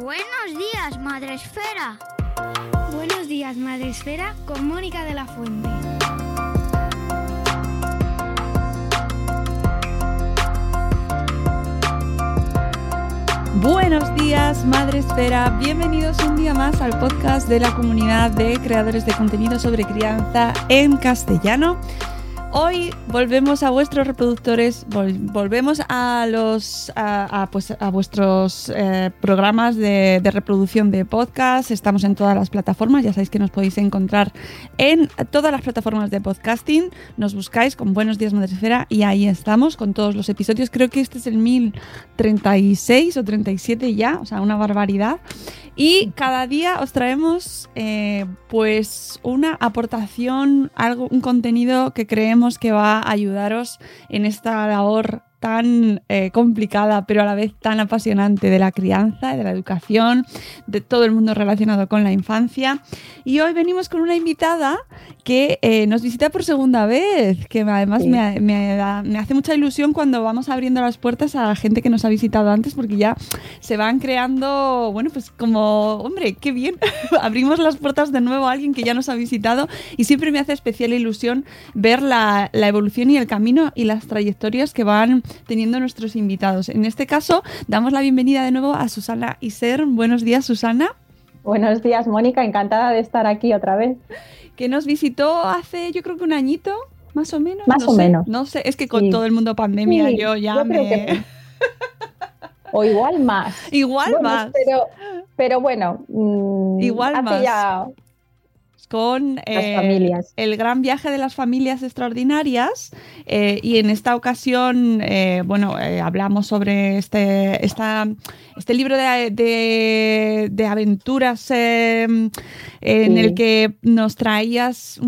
Buenos días, Madre Esfera. Buenos días, Madre Esfera, con Mónica de la Fuente. Buenos días, Madre Esfera. Bienvenidos un día más al podcast de la comunidad de creadores de contenido sobre crianza en castellano. Hoy volvemos a vuestros reproductores, vol- volvemos a los a, pues, vuestros eh, programas de, de reproducción de podcast. Estamos en todas las plataformas, ya sabéis que nos podéis encontrar en todas las plataformas de podcasting. Nos buscáis con Buenos Días Madresfera y ahí estamos con todos los episodios. Creo que este es el 1036 o 37 ya, o sea, una barbaridad. Y cada día os traemos eh, pues una aportación, algo, un contenido que creemos que va a ayudaros en esta labor tan eh, complicada pero a la vez tan apasionante de la crianza, de la educación, de todo el mundo relacionado con la infancia. Y hoy venimos con una invitada que eh, nos visita por segunda vez, que además Sí. me, me da- me hace mucha ilusión cuando vamos abriendo las puertas a gente que nos ha visitado antes porque ya se van creando, bueno, pues como, hombre, qué bien, abrimos las puertas de nuevo a alguien que ya nos ha visitado y siempre me hace especial ilusión ver la, la evolución y el camino y las trayectorias que van teniendo nuestros invitados. En este caso, damos la bienvenida de nuevo a Susana Iser. Buenos días, Susana, Buenos días, Mónica, encantada de estar aquí otra vez. que nos visitó hace, yo creo que un añito. Más o menos. Más no o sé, menos. No sé, es que con Sí. todo el mundo pandemia Sí, yo ya yo creo me... que- O igual más. Igual Bueno, más. Pero, pero bueno, mm, Igual hace más. ya con las eh, familias. el gran viaje de las familias extraordinarias eh, y en esta ocasión eh, bueno hablamos sobre este esta, este libro de, de- de aventuras en Sí. el que nos traías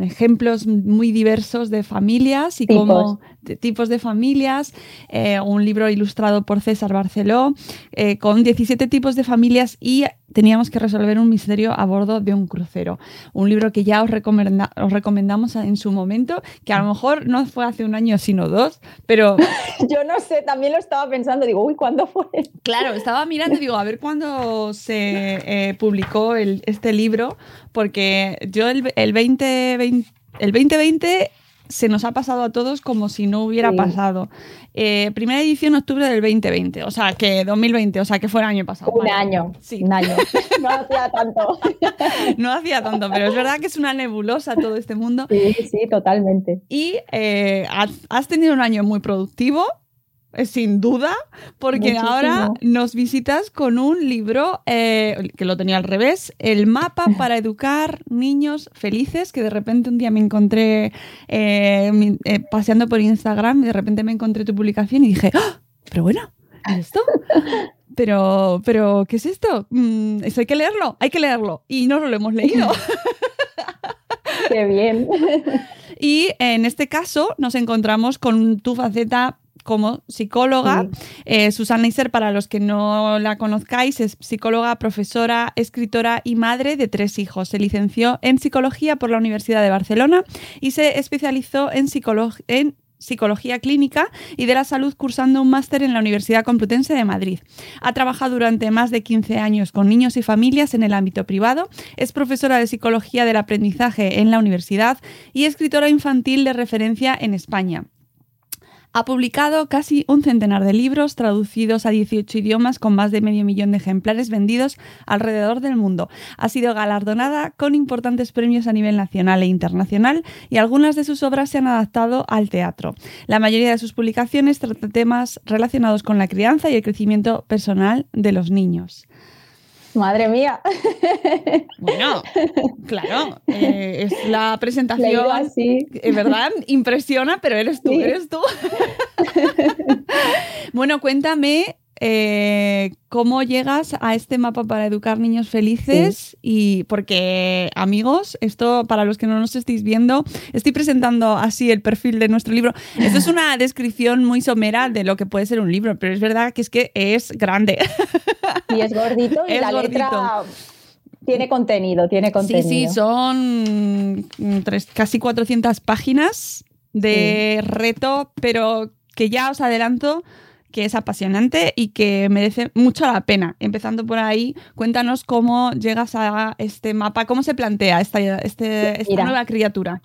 ejemplos muy diversos de familias y Tipos. cómo de tipos de familias, eh, un libro ilustrado por César Barceló, eh, con 17 tipos de familias y teníamos que resolver un misterio a bordo de un crucero. Un libro que ya os, recomenda- os recomendamos en su momento, que a lo mejor no fue hace un año sino dos, pero Yo no sé, también lo estaba pensando, digo, uy, ¿cuándo fue? Claro, estaba mirando y digo, a ver cuándo se eh, publicó el- este libro, porque yo el, el 2020, el 2020 se nos ha pasado a todos como si no hubiera Sí. pasado. Eh, primera edición octubre del 2020, o sea, que 2020, o sea, que fue el año pasado. Un Vale. año. Sí. Un año. No hacía tanto. No hacía tanto, pero es verdad que es una nebulosa todo este mundo. Sí, sí, totalmente. Y eh, has, has tenido un año muy productivo, sin duda, porque Muchísimo. ahora nos visitas con un libro eh, que lo tenía al revés, El mapa para educar niños felices, que de repente un día me encontré eh, eh, paseando por Instagram y de repente me encontré tu publicación y dije, ¡Ah! pero bueno, ¿y esto? Pero, pero, ¿qué es esto? Mm, eso hay que leerlo, hay que leerlo. Y no lo hemos leído. Qué bien. Y en este caso nos encontramos con tu faceta como psicóloga. Eh, Susana Iser, para los que no la conozcáis, es psicóloga, profesora, escritora y madre de tres hijos. Se licenció en psicología por la Universidad de Barcelona y se especializó en, en Psicología Clínica y de la Salud cursando un máster en la Universidad Complutense de Madrid. Ha trabajado durante más de 15 años con niños y familias en el ámbito privado, es profesora de Psicología del Aprendizaje en la universidad y escritora infantil de referencia en España. Ha publicado casi un centenar de libros traducidos a 18 idiomas con más de medio millón de ejemplares vendidos alrededor del mundo. Ha sido galardonada con importantes premios a nivel nacional e internacional y algunas de sus obras se han adaptado al teatro. La mayoría de sus publicaciones trata temas relacionados con la crianza y el crecimiento personal de los niños. Madre mía. Bueno, claro, eh, es la presentación, es verdad, impresiona, pero eres tú, eres tú. bueno, cuéntame eh, cómo llegas a este mapa para educar niños felices y porque amigos, esto para los que no nos estéis viendo, estoy presentando así el perfil de nuestro libro. Esto es una descripción muy somera de lo que puede ser un libro, pero es verdad que es que es grande. Y es gordito y la letra tiene contenido, tiene contenido. Sí, sí, son tres, casi 400 páginas de reto, pero que ya os adelanto que es apasionante y que merece mucho la pena. Empezando por ahí, cuéntanos cómo llegas a este mapa, cómo se plantea esta, este, esta nueva criatura.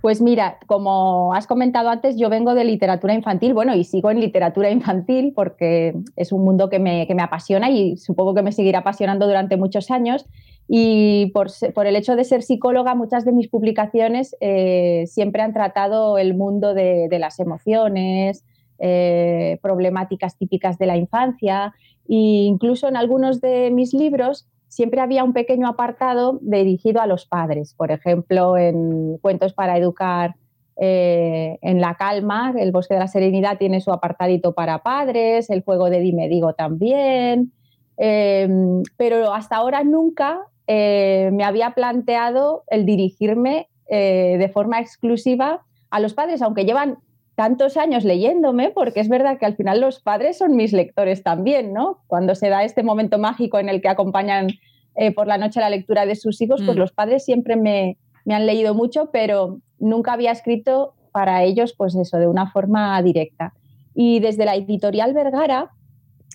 Pues mira, como has comentado antes, yo vengo de literatura infantil, bueno, y sigo en literatura infantil porque es un mundo que me, apasiona y supongo que me seguirá apasionando durante muchos años. Y por, el hecho de ser psicóloga, muchas de mis publicaciones eh, siempre han tratado el mundo de, de las emociones, eh, problemáticas típicas de la infancia e incluso en algunos de mis libros siempre había un pequeño apartado dirigido a los padres. Por ejemplo, en Cuentos para Educar eh, en la Calma, El Bosque de la Serenidad tiene su apartadito para padres, el juego de Dime Digo también. Em, pero hasta ahora nunca eh, me había planteado el dirigirme de forma exclusiva a los padres, aunque llevan tantos años leyéndome, porque es verdad que al final los padres son mis lectores también, ¿no? Cuando se da este momento mágico en el que acompañan eh, por la noche la lectura de sus hijos, pues mm. los padres siempre me, han leído mucho, pero nunca había escrito para ellos, pues eso, de una forma directa. Y desde la editorial Vergara,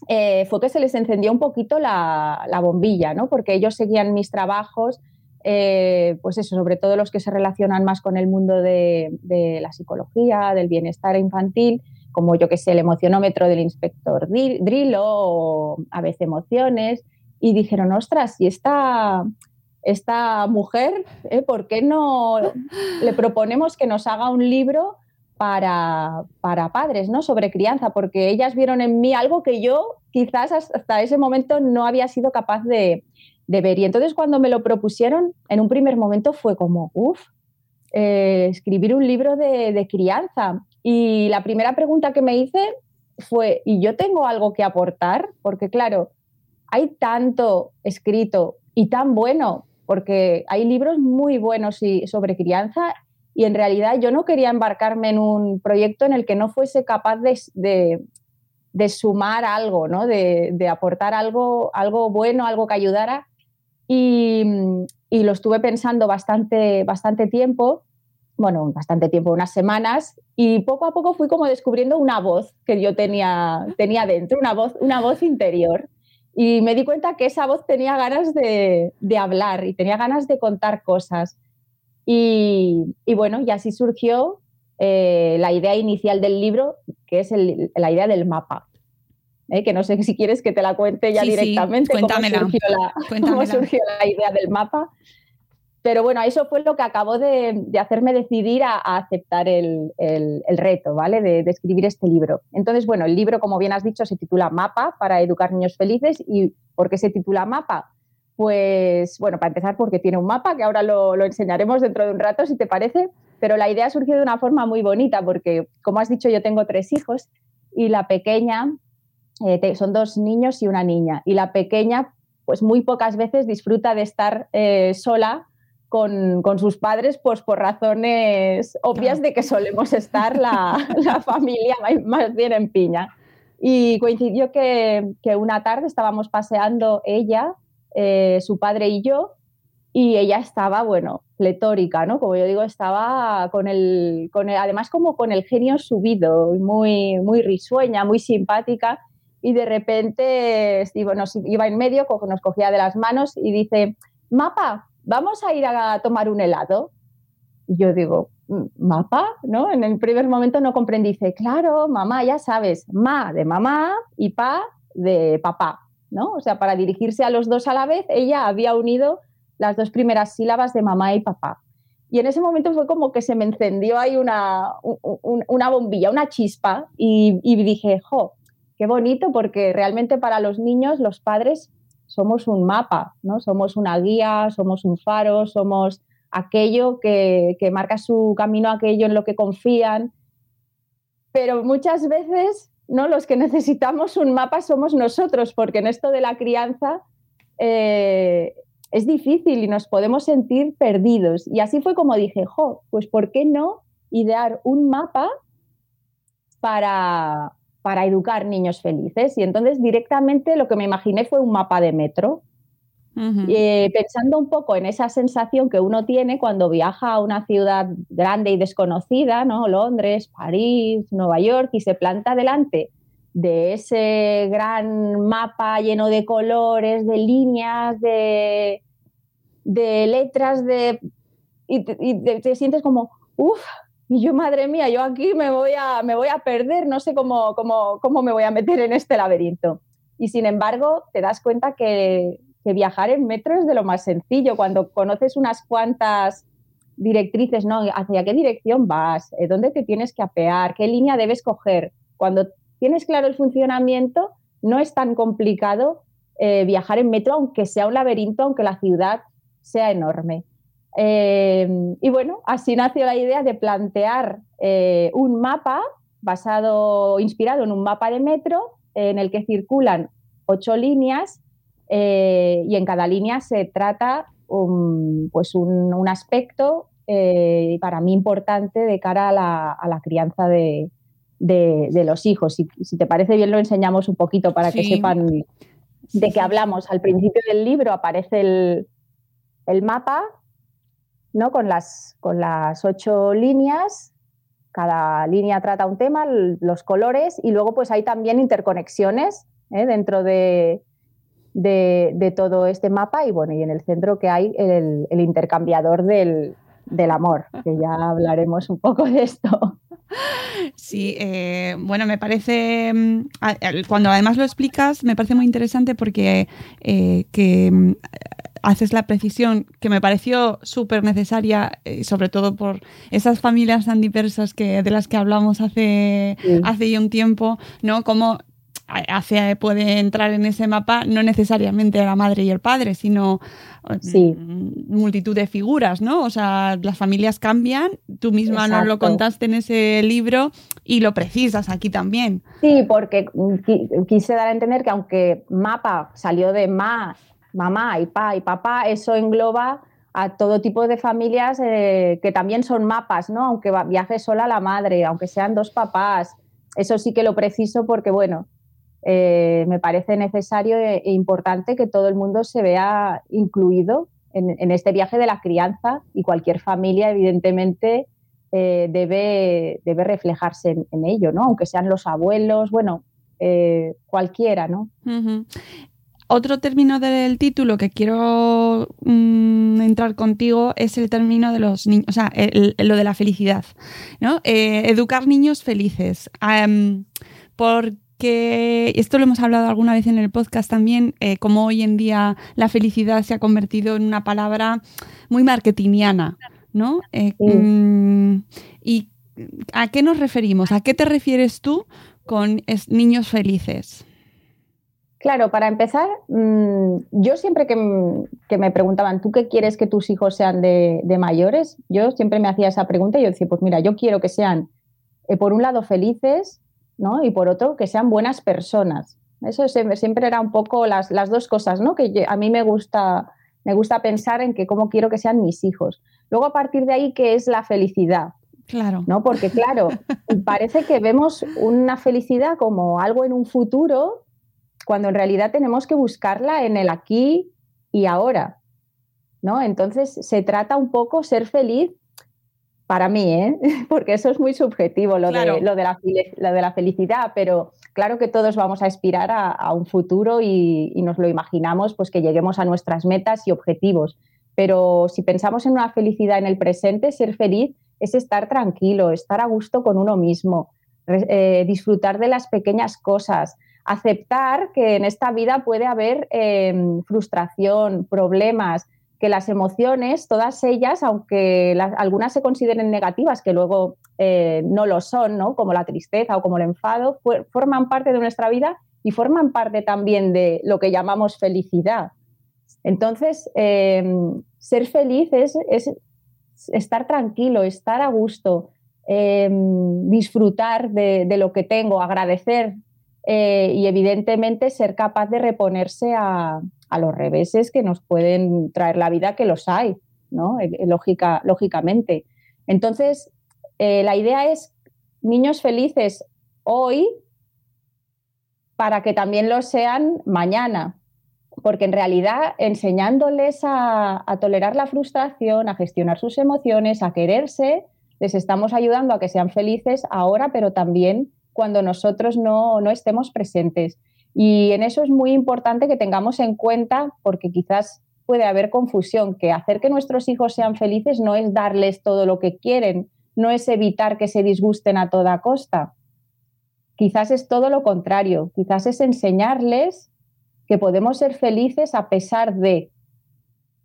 eh, fue que se les encendió un poquito la, la, bombilla, ¿no? Porque ellos seguían mis trabajos eh, pues eso, sobre todo los que se relacionan más con el mundo de, la psicología, del bienestar infantil, como yo que sé, el emocionómetro del inspector Drillo o a veces emociones, y dijeron, ostras, y esta, esta mujer, ¿eh? ¿por qué no le proponemos que nos haga un libro para, para, padres, ¿no? Sobre crianza, porque ellas vieron en mí algo que yo quizás hasta ese momento no había sido capaz de, de ver. Y entonces cuando me lo propusieron, en un primer momento fue como, uff, eh, escribir un libro de, crianza. Y la primera pregunta que me hice fue, ¿y yo tengo algo que aportar? Porque claro, hay tanto escrito y tan bueno, porque hay libros muy buenos sobre crianza y en realidad yo no quería embarcarme en un proyecto en el que no fuese capaz de, de, sumar algo, ¿no? de, de, aportar algo, algo bueno, algo que ayudara y, lo estuve pensando bastante, bastante tiempo, bueno, bastante tiempo, unas semanas, y poco a poco fui como descubriendo una voz que yo tenía, tenía dentro, una voz, una voz interior. Y me di cuenta que esa voz tenía ganas de, hablar y tenía ganas de contar cosas. Y, bueno, y así surgió eh, la idea inicial del libro, que es la idea del mapa. ¿Eh? que no sé si quieres que te la cuente ya directamente, Cómo, surgió la, idea del mapa. Pero bueno, eso fue lo que acabó de, hacerme decidir a, aceptar el, reto, ¿vale? De, escribir este libro. Entonces, bueno, el libro, como bien has dicho, se titula Mapa para educar niños felices. ¿Y por qué se titula Mapa? Pues, bueno, para empezar, porque tiene un mapa, que ahora lo, lo enseñaremos dentro de un rato, si te parece. Pero la idea surgió de una forma muy bonita, porque, como has dicho, yo tengo tres hijos y la pequeña eh, son dos niños y una niña. Y la pequeña, pues muy pocas veces disfruta de estar eh, sola con, sus padres, pues por razones obvias de que solemos estar la, familia más bien en piña. Y coincidió que, una tarde estábamos paseando ella, eh, su padre y yo, y ella estaba, bueno, pletórica, ¿no? Como yo digo, estaba con el, con además como con el genio subido, muy, muy risueña, muy simpática, y de repente nos iba en medio, nos cogía de las manos y dice, Mapa, vamos a ir a tomar un helado. Y yo digo, mm, ¿mapa? ¿No? En el primer momento no comprendí, dice, claro, mamá, ya sabes, ma de mamá y pa de papá, ¿no? O sea, para dirigirse a los dos a la vez, ella había unido las dos primeras sílabas de mamá y papá. Y en ese momento fue como que se me encendió ahí una, una bombilla, una chispa, y, dije, jo, qué bonito, porque realmente para los niños, los padres, somos un mapa, ¿no? Somos una guía, somos un faro, somos aquello que, marca su camino, aquello en lo que confían. Pero muchas veces, ¿no? Los que necesitamos un mapa somos nosotros, porque en esto de la crianza eh, es difícil y nos podemos sentir perdidos. Y así fue como dije, jo, pues ¿por qué no idear un mapa para, para educar niños felices? Y entonces directamente lo que me imaginé fue un mapa de metro. Eh, pensando un poco en esa sensación que uno tiene cuando viaja a una ciudad grande y desconocida, ¿no? Londres, París, Nueva York, y se planta delante de ese gran mapa lleno de colores, de líneas, de, letras, de, y, te, sientes como, uff, y yo, madre mía, yo aquí me voy a, me voy a perder, no sé cómo, cómo, cómo me voy a meter en este laberinto. Y sin embargo, te das cuenta que, viajar en metro es de lo más sencillo. Cuando conoces unas cuantas directrices, ¿no? ¿Hacia qué dirección vas? Eh, ¿Dónde te tienes que apear? ¿Qué línea debes coger? Cuando tienes claro el funcionamiento, no es tan complicado eh, viajar en metro, aunque sea un laberinto, aunque la ciudad sea enorme. Eh, y bueno, así nació la idea de plantear eh, un mapa basado, inspirado en un mapa de metro, en el que circulan ocho líneas y en cada línea se trata un, pues un, aspecto para mí importante de cara a la crianza de, de, los hijos. Si, si, te parece bien, lo enseñamos un poquito para que sepan de qué hablamos. Al principio del libro aparece el, mapa ¿no? con, las, con las ocho líneas. Cada línea trata un tema, los colores, y luego pues hay también interconexiones ¿eh? dentro de, de, todo este mapa. Y bueno, y en el centro que hay el, el intercambiador del, del amor, que ya hablaremos un poco de esto. Sí, eh, bueno, me parece, mm, cuando además lo explicas, me parece muy interesante porque eh, que mm, haces la precisión que me pareció súper necesaria, eh, sobre todo por esas familias tan diversas que, de las que hablamos hace, hace ya un tiempo, ¿no? Como hacia, puede entrar en ese mapa no necesariamente la madre y el padre, sino mm, multitud de figuras, ¿no? O sea, las familias cambian, tú misma nos lo contaste en ese libro y lo precisas aquí también. Sí, porque quise dar a entender que aunque mapa salió de ma, mamá y pa y papá, eso engloba a todo tipo de familias eh, que también son mapas, ¿no? Aunque viaje sola la madre, aunque sean dos papás. Eso sí que lo preciso porque, bueno, eh, me parece necesario e, e importante que todo el mundo se vea incluido en, este viaje de la crianza y cualquier familia, evidentemente, eh, debe, debe, reflejarse en, ello, ¿no? Aunque sean los abuelos, bueno, cualquiera, ¿no? Otro término del título que quiero mm, entrar contigo es el término de los niños, o sea, lo de la felicidad, ¿no? educar niños felices. por que esto lo hemos hablado alguna vez en el podcast también, eh, como hoy en día la felicidad se ha convertido en una palabra muy marketingiana, ¿no? Eh, mm, ¿Y a qué nos referimos? ¿A qué te refieres tú con niños felices? Claro, para empezar, mm, yo siempre que, me preguntaban, ¿tú qué quieres que tus hijos sean de, mayores? Yo siempre me hacía esa pregunta y yo decía, pues mira, yo quiero que sean, eh, por un lado, felices, y por otro, que sean buenas personas. Eso siempre era un poco las, dos cosas, ¿no? Que a mí me gusta me gusta pensar en que cómo quiero que sean mis hijos. Luego, a partir de ahí, ¿qué es la felicidad? Claro. ¿No? Porque, claro, parece que vemos una felicidad como algo en un futuro, cuando en realidad tenemos que buscarla en el aquí y ahora. ¿No? Entonces, se trata un poco ser feliz para mí, ¿eh? porque eso es muy subjetivo, lo, de, lo, de, la, de, la, felicidad, pero claro que todos vamos a aspirar a, un futuro y, nos lo imaginamos, pues que lleguemos a nuestras metas y objetivos. Pero si pensamos en una felicidad en el presente, ser feliz es estar tranquilo, estar a gusto con uno mismo, eh, disfrutar de las pequeñas cosas, aceptar que en esta vida puede haber em, frustración, problemas, que las emociones, todas ellas, aunque algunas se consideren negativas, que luego eh, no lo son, ¿no? como la tristeza o como el enfado, forman parte de nuestra vida y forman parte también de lo que llamamos felicidad. Entonces, em, ser feliz es, estar tranquilo, estar a gusto, em, disfrutar de, lo que tengo, agradecer eh, y evidentemente ser capaz de reponerse a, a los reveses que nos pueden traer la vida, que los hay, ¿no? Eh, eh, lógica, lógicamente. Entonces, la idea es niños felices hoy para que también lo sean mañana, porque en realidad enseñándoles a, tolerar la frustración, a gestionar sus emociones, a quererse, les estamos ayudando a que sean felices ahora, pero también cuando nosotros no, no estemos presentes. Y en eso es muy importante que tengamos en cuenta, porque quizás puede haber confusión, que hacer que nuestros hijos sean felices no es darles todo lo que quieren, no es evitar que se disgusten a toda costa. Quizás es todo lo contrario, quizás es enseñarles que podemos ser felices a pesar de,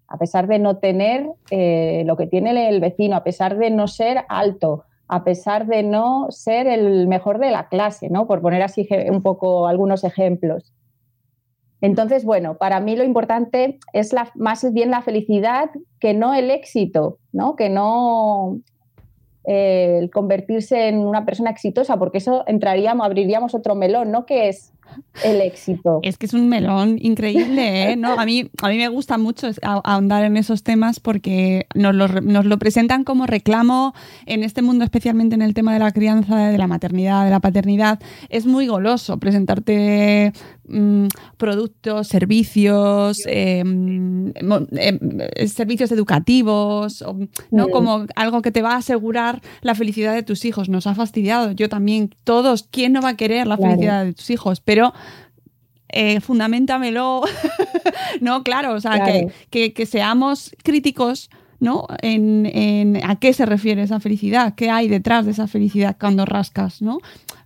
a pesar de no tener eh, lo que tiene el vecino, a pesar de no ser alto, a pesar de no ser el mejor de la clase, ¿no? Por poner así un poco algunos ejemplos. Entonces, bueno, para mí lo importante es más bien la felicidad que no el éxito, ¿no? Que no eh, el convertirse en una persona exitosa, porque eso entraríamos, abriríamos otro melón, ¿no? Que es el éxito. Es que es un melón increíble, ¿eh? ¿no? A mí, a mí me gusta mucho ahondar en esos temas porque nos lo, presentan como reclamo en este mundo, especialmente en el tema de la crianza, de la maternidad, de la paternidad. Es muy goloso presentarte mm, productos, servicios, em, em, servicios educativos, ¿no? Mm. Como algo que te va a asegurar la felicidad de tus hijos. Nos ha fastidiado. Yo también, todos, ¿quién no va a querer la felicidad de tus hijos? Pero eh, fundamentamelo, ¿no? Claro, o sea, Que, seamos críticos, ¿no? En, a qué se refiere esa felicidad, qué hay detrás de esa felicidad cuando rascas, ¿no?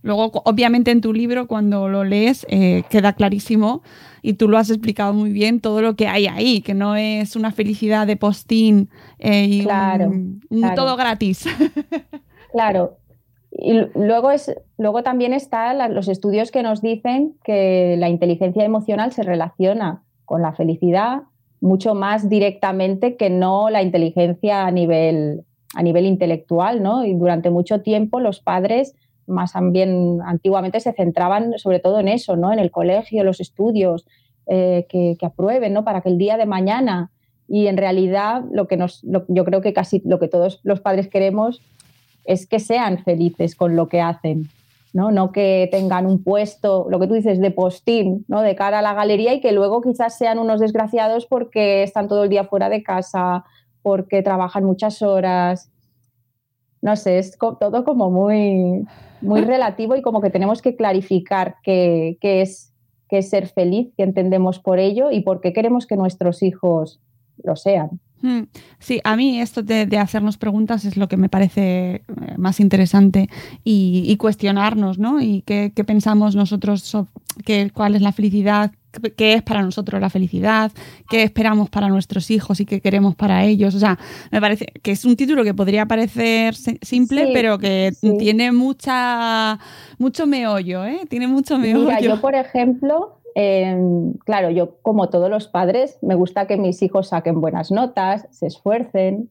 Luego, obviamente en tu libro, cuando lo lees, eh, queda clarísimo y tú lo has explicado muy bien, todo lo que hay ahí, que no es una felicidad de postín eh, y claro, todo gratis. claro, y luego, es, luego también están los estudios que nos dicen que la inteligencia emocional se relaciona con la felicidad mucho más directamente que no la inteligencia a nivel, a nivel intelectual, ¿no? Y durante mucho tiempo los padres más bien antiguamente se centraban sobre todo en eso, ¿no? En el colegio, los estudios, eh, que, aprueben, ¿no? Para que el día de mañana y en realidad lo que nos, yo creo que casi lo que todos los padres queremos es que sean felices con lo que hacen, ¿no? No que tengan un puesto, lo que tú dices, de postín, ¿no? De cara a la galería y que luego quizás sean unos desgraciados porque están todo el día fuera de casa, porque trabajan muchas horas. No sé, es todo como muy, muy relativo y como que tenemos que clarificar qué, es, qué es ser feliz, qué entendemos por ello y por qué queremos que nuestros hijos lo sean. Hmm. Sí, a mí esto de, hacernos preguntas es lo que me parece eh, más interesante y, cuestionarnos, ¿no? Y qué, pensamos nosotros, qué, cuál es la felicidad, qué es para nosotros la felicidad, qué esperamos para nuestros hijos y qué queremos para ellos. O sea, me parece que es un título que podría parecer simple, pero que tiene mucha, mucho meollo, ¿eh? Tiene mucho meollo. Mira, yo, por ejemplo, Em, claro, yo como todos los padres, me gusta que mis hijos saquen buenas notas, se esfuercen,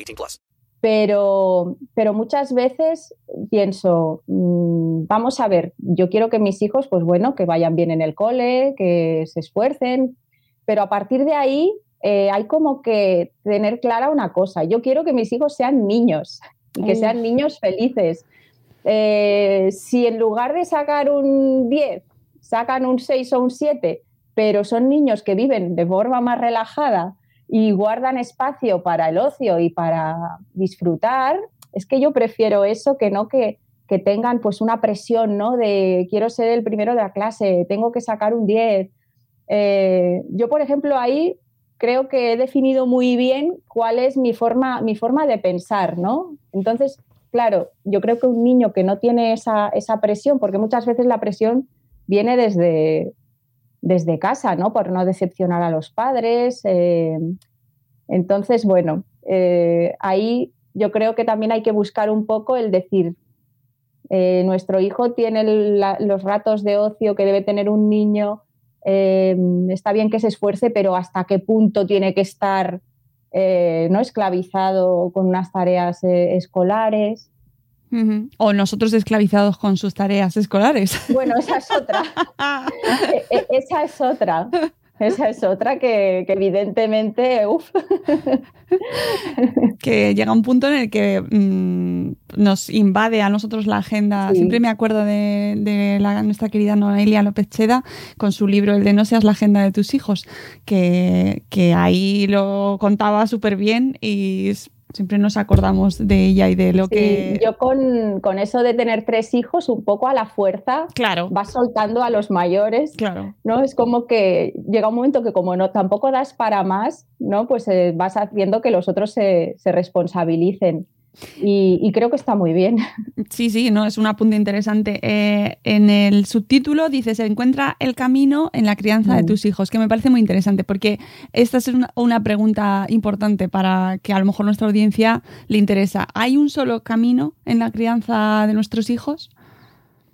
18 plus. Pero, pero muchas veces pienso, mmm, vamos a ver, yo quiero que mis hijos, pues bueno, que vayan bien en el cole, que se esfuercen, pero a partir de ahí eh, hay como que tener clara una cosa. Yo quiero que mis hijos sean niños y que sean niños felices. Eh, si en lugar de sacar un 10, sacan un 6 o un 7, pero son niños que viven de forma más relajada y guardan espacio para el ocio y para disfrutar, es que yo prefiero eso que no que, que tengan pues una presión, ¿no? De quiero ser el primero de la clase, tengo que sacar un 10. Eh, yo, por ejemplo, ahí creo que he definido muy bien cuál es mi forma, mi forma de pensar, ¿no? Entonces, claro, yo creo que un niño que no tiene esa, esa presión, porque muchas veces la presión viene desde, desde casa, ¿no? Por no decepcionar a los padres. Eh, entonces, bueno, eh, ahí yo creo que también hay que buscar un poco el decir, eh, nuestro hijo tiene los ratos de ocio que debe tener un niño, está bien que se esfuerce, pero hasta qué punto tiene que estar no esclavizado con unas tareas escolares. Uh -huh. O nosotros esclavizados con sus tareas escolares. Bueno, esa es otra. e esa es otra. Esa es otra que, que evidentemente, uff. que llega un punto en el que mmm, nos invade a nosotros la agenda. Sí. Siempre me acuerdo de, de la, nuestra querida Noelia López Cheda con su libro El de no seas la agenda de tus hijos, que, que ahí lo contaba súper bien y siempre nos acordamos de ella y de lo sí, que... Yo con, con, eso de tener tres hijos, un poco a la fuerza, claro. vas soltando a los mayores, claro. ¿no? Es como que llega un momento que como no tampoco das para más, ¿no? Pues eh, vas haciendo que los otros se, se responsabilicen. Y, y, creo que está muy bien. Sí, sí, no, es un apunte interesante. Eh, en el subtítulo dice, se encuentra el camino en la crianza mm. de tus hijos, que me parece muy interesante, porque esta es una, una, pregunta importante para que a lo mejor nuestra audiencia le interesa. ¿Hay un solo camino en la crianza de nuestros hijos?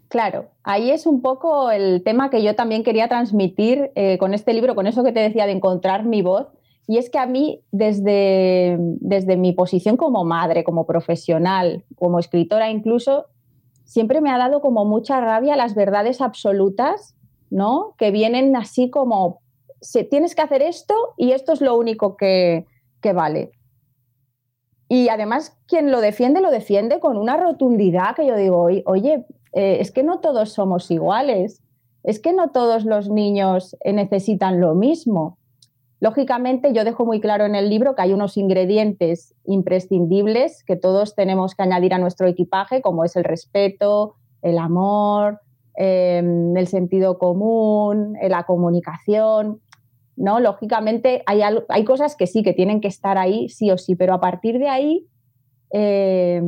Claro, ahí es un poco el tema que yo también quería transmitir eh, con este libro, con eso que te decía de encontrar mi voz, y es que a mí, desde, desde mi posición como madre, como profesional, como escritora incluso, siempre me ha dado como mucha rabia las verdades absolutas, ¿no? Que vienen así como, tienes que hacer esto y esto es lo único que, que vale. Y además, quien lo defiende, lo defiende con una rotundidad que yo digo, oye, eh, es que no todos somos iguales, es que no todos los niños necesitan lo mismo. Lógicamente, yo dejo muy claro en el libro que hay unos ingredientes imprescindibles que todos tenemos que añadir a nuestro equipaje, como es el respeto, el amor, eh, el sentido común, eh, la comunicación. ¿no? Lógicamente, hay, hay, cosas que sí, que tienen que estar ahí, sí o sí, pero a partir de ahí, eh,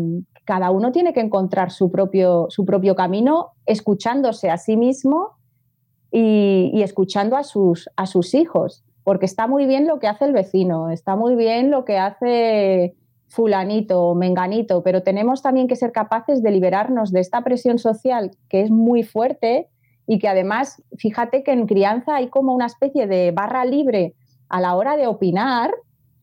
cada uno tiene que encontrar su propio, su propio camino, escuchándose a sí mismo y, y escuchando a sus, a sus hijos porque está muy bien lo que hace el vecino, está muy bien lo que hace fulanito o menganito, pero tenemos también que ser capaces de liberarnos de esta presión social que es muy fuerte y que además, fíjate que en crianza hay como una especie de barra libre a la hora de opinar.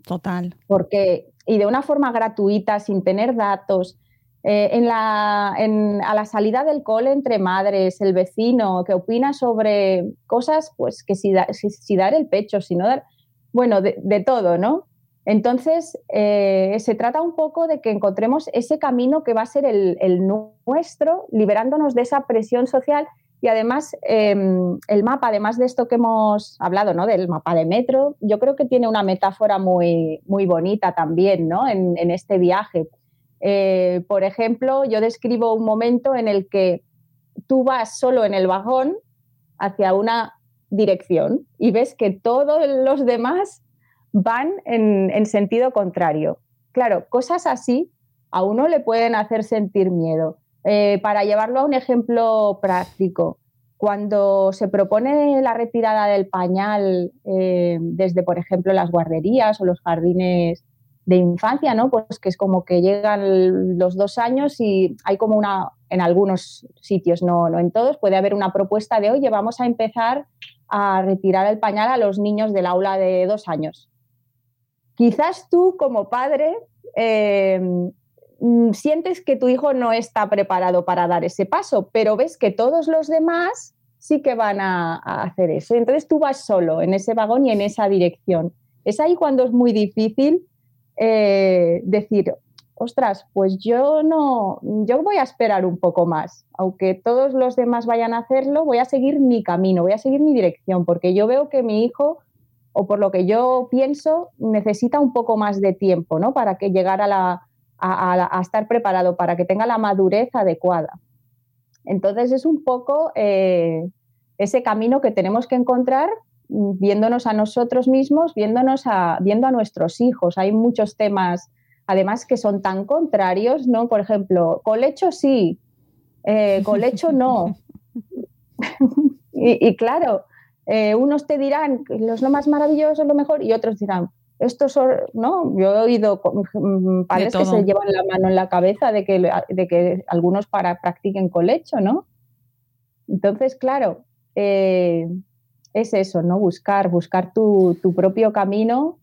Total. Porque, y de una forma gratuita, sin tener datos, eh, en la, a la salida del cole entre madres, el vecino que opina sobre cosas, pues que si, si, dar el pecho, si no dar, bueno, de, todo, ¿no? Entonces, eh, se trata un poco de que encontremos ese camino que va a ser el, el nuestro, liberándonos de esa presión social y además, em, el mapa, además de esto que hemos hablado, ¿no? Del mapa de metro, yo creo que tiene una metáfora muy, muy bonita también, ¿no? En, este viaje. Eh, por ejemplo, yo describo un momento en el que tú vas solo en el vagón hacia una dirección y ves que todos los demás van en, en sentido contrario. Claro, cosas así a uno le pueden hacer sentir miedo. Eh, para llevarlo a un ejemplo práctico, cuando se propone la retirada del pañal eh, desde, por ejemplo, las guarderías o los jardines de infancia, ¿no? Pues que es como que llegan los dos años y hay como una, en algunos sitios, no, no en todos, puede haber una propuesta de, oye, vamos a empezar a retirar el pañal a los niños del aula de dos años. Quizás tú como padre eh, Mm, sientes que tu hijo no está preparado para dar ese paso, pero ves que todos los demás sí que van a, hacer eso. Entonces tú vas solo en ese vagón y en esa dirección. Es ahí cuando es muy difícil eh, decir, ostras, pues yo no, yo voy a esperar un poco más. Aunque todos los demás vayan a hacerlo, voy a seguir mi camino, voy a seguir mi dirección, porque yo veo que mi hijo, o por lo que yo pienso, necesita un poco más de tiempo, ¿no? Para que llegara a estar preparado para que tenga la madurez adecuada. Entonces es un poco eh, ese camino que tenemos que encontrar viéndonos a nosotros mismos, viéndonos a, viendo a nuestros hijos. Hay muchos temas, además, que son tan contrarios, ¿no? Por ejemplo, colecho sí, eh, colecho no. y, claro, eh, unos te dirán es lo más maravilloso, es lo mejor, y otros dirán, esto ¿no? Yo he oído mm, padres que se llevan la mano en la cabeza de que, de que algunos para practiquen colecho, ¿no? Entonces, claro, eh, es eso, ¿no? Buscar, buscar tu, propio camino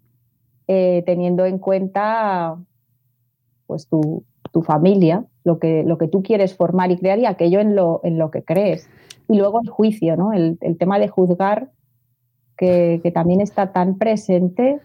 eh, teniendo en cuenta pues tu, familia, lo que, lo que tú quieres formar y crear y aquello en lo, en lo que crees. Y luego el juicio, ¿no? El, tema de juzgar que, que también está tan presente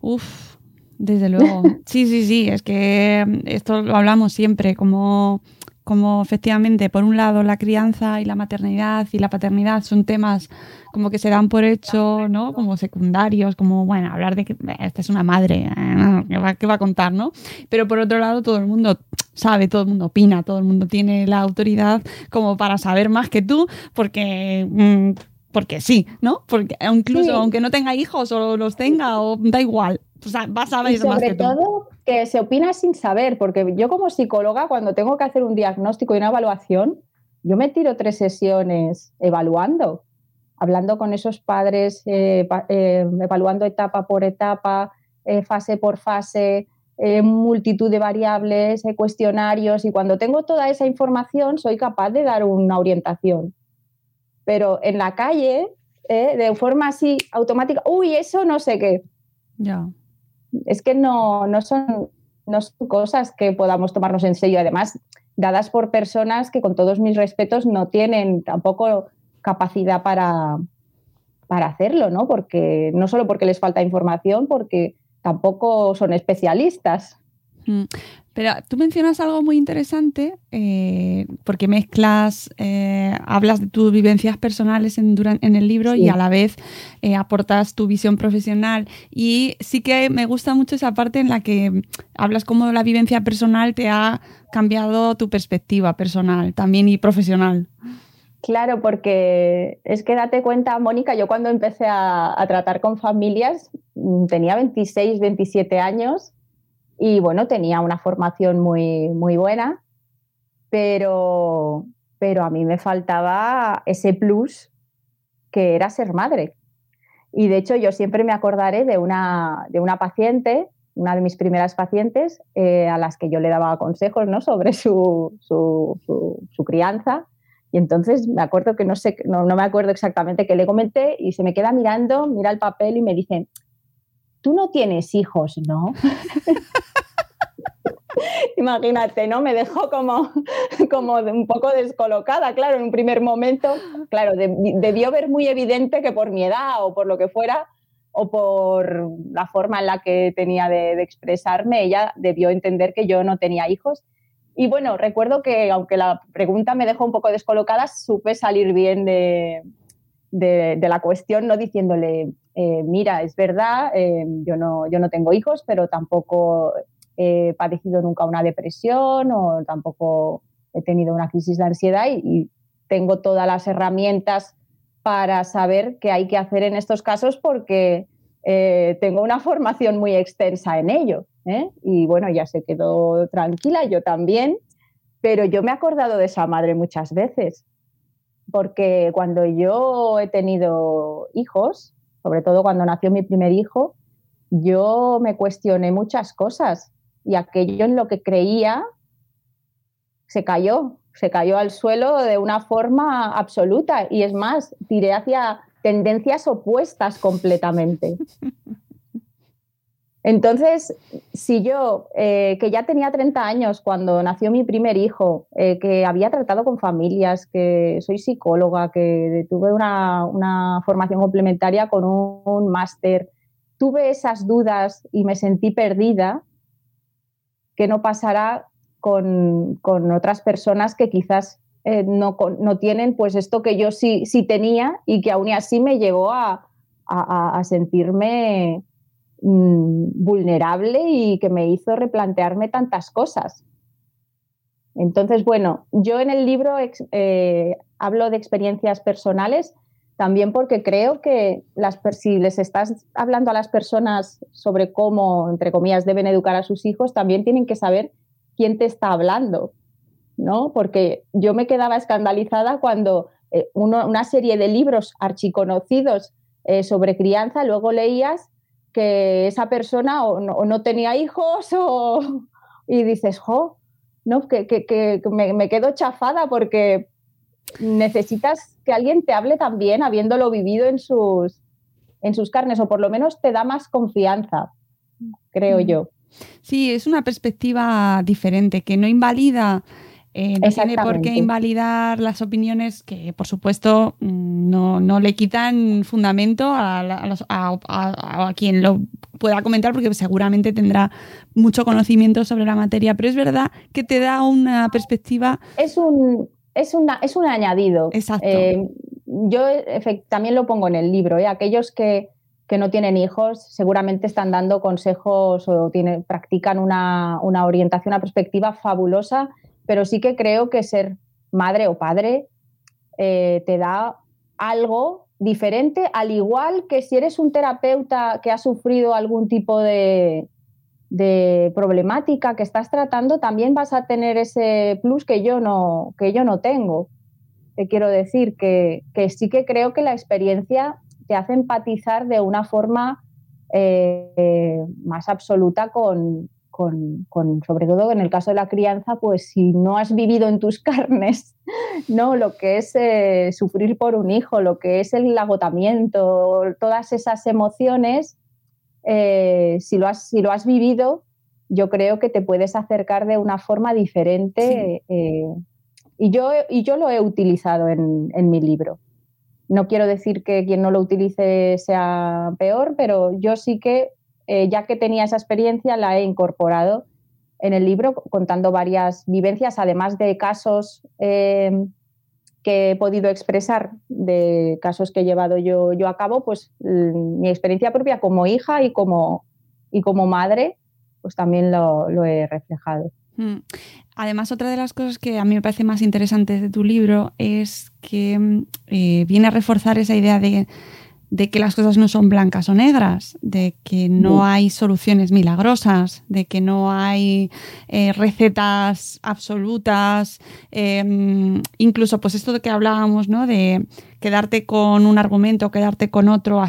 Uf, desde luego. Sí, sí, sí, es que mm, esto lo hablamos siempre, como, como efectivamente, por un lado, la crianza y la maternidad y la paternidad son temas como que se dan por hecho, ¿no? Como secundarios, como, bueno, hablar de que esta es una madre, eh, ¿qué va, a contar, no? Pero por otro lado, todo el mundo sabe, todo el mundo opina, todo el mundo tiene la autoridad como para saber más que tú, porque... Mm, porque sí, ¿no? Porque incluso aunque no tenga hijos o los tenga, o da igual. O sea, vas a ver más que tú. todo que se opina sin saber, porque yo como psicóloga, cuando tengo que hacer un diagnóstico y una evaluación, yo me tiro tres sesiones evaluando, hablando con esos padres, eh, eh, evaluando etapa por etapa, eh, fase por fase, multitud de variables, cuestionarios, y cuando tengo toda esa información soy capaz de dar una orientación pero en la calle, de forma así automática, uy, eso no sé qué. Ya. Es que no, no, son, no son cosas que podamos tomarnos en serio. Además, dadas por personas que, con todos mis respetos, no tienen tampoco capacidad para, para hacerlo, ¿no? Porque no solo porque les falta información, porque tampoco son especialistas. Mm. Pero tú mencionas algo muy interesante eh, porque mezclas, eh, hablas de tus vivencias personales en, en el libro y a la vez eh, aportas tu visión profesional. Y sí que me gusta mucho esa parte en la que hablas cómo la vivencia personal te ha cambiado tu perspectiva personal también y profesional. Claro, porque es que date cuenta, Mónica, yo cuando empecé a, a tratar con familias mm, tenía 26, 27 años y bueno, tenía una formación muy, muy buena, pero, pero a mí me faltaba ese plus que era ser madre. Y de hecho yo siempre me acordaré de una, de una paciente una de mis primeras pacientes eh, a las que yo le daba consejos ¿no? sobre su, su, crianza. Y entonces me acuerdo que no sé, no, no, me acuerdo exactamente qué le comenté y se me queda mirando, mira el papel y me dice, tú no tienes hijos, ¿no? Imagínate, ¿no? Me dejó como, como un poco descolocada, claro, en un primer momento, claro, debió ver muy evidente que por mi edad o por lo que fuera, o por la forma en la que tenía de, expresarme, ella debió entender que yo no tenía hijos. Y bueno, recuerdo que aunque la pregunta me dejó un poco descolocada, supe salir bien de, de, la cuestión, no diciéndole, eh, mira, es verdad, eh, yo, no, yo no tengo hijos, pero tampoco he padecido nunca una depresión o tampoco he tenido una crisis de ansiedad y, tengo todas las herramientas para saber qué hay que hacer en estos casos porque eh, tengo una formación muy extensa en ello. Y bueno, ya se quedó tranquila, yo también, pero yo me he acordado de esa madre muchas veces, porque cuando yo he tenido hijos, sobre todo cuando nació mi primer hijo, yo me cuestioné muchas cosas y aquello en lo que creía se cayó, se cayó al suelo de una forma absoluta y es más, tiré hacia tendencias opuestas completamente. Entonces, si yo, eh, que ya tenía 30 años cuando nació mi primer hijo, eh, que había tratado con familias, que soy psicóloga, que tuve una, formación complementaria con un máster, tuve esas dudas y me sentí perdida, que no pasará con, otras personas que quizás eh, no, tienen pues esto que yo sí, sí tenía y que aún así me llevó a, sentirme mm, vulnerable y que me hizo replantearme tantas cosas. Entonces, bueno, yo en el libro eh, hablo de experiencias personales también porque creo que las, si les estás hablando a las personas sobre cómo, entre comillas, deben educar a sus hijos, también tienen que saber quién te está hablando, ¿no? Porque yo me quedaba escandalizada cuando eh, una serie de libros archiconocidos eh, sobre crianza, luego leías que esa persona o no, tenía hijos o, y dices, jo, no, que, que, me, me, quedo chafada porque necesitas que alguien te hable también habiéndolo vivido en sus, en sus carnes, o por lo menos te da más confianza, creo yo. Sí, es una perspectiva diferente, que no invalida eh, no tiene por qué invalidar las opiniones que, por supuesto, mm, no, le quitan fundamento a, a, quien lo pueda comentar, porque seguramente tendrá mucho conocimiento sobre la materia. Pero es verdad que te da una perspectiva. Es un, es, una, es un añadido. Exacto. Eh, yo también lo pongo en el libro, ¿eh? aquellos que, no tienen hijos seguramente están dando consejos o tienen, practican una, orientación, una perspectiva fabulosa, pero sí que creo que ser madre o padre eh, te da algo diferente, al igual que si eres un terapeuta que ha sufrido algún tipo de, problemática que estás tratando, también vas a tener ese plus que yo no, que yo no tengo. Te quiero decir que, sí que creo que la experiencia te hace empatizar de una forma eh, más absoluta con, sobre todo en el caso de la crianza, pues si no has vivido en tus carnes, ¿no? Lo que es eh, sufrir por un hijo, lo que es el agotamiento, todas esas emociones, eh, si, lo has, si lo has vivido, yo creo que te puedes acercar de una forma diferente. Eh, y, yo, y yo lo he utilizado en, mi libro. No quiero decir que quien no lo utilice sea peor, pero yo sí que, eh, ya que tenía esa experiencia, la he incorporado en el libro contando varias vivencias, además de casos que he podido expresar de casos que he llevado yo, yo a cabo, pues mi experiencia propia como hija y como, y como madre, pues también lo, he reflejado. Mm. Además, otra de las cosas que a mí me parece más interesante de tu libro es que eh, viene a reforzar esa idea de de que las cosas no son blancas o negras, de que no hay soluciones milagrosas, de que no hay eh, recetas absolutas, em, incluso pues esto de que hablábamos, ¿no? De quedarte con un argumento, quedarte con otro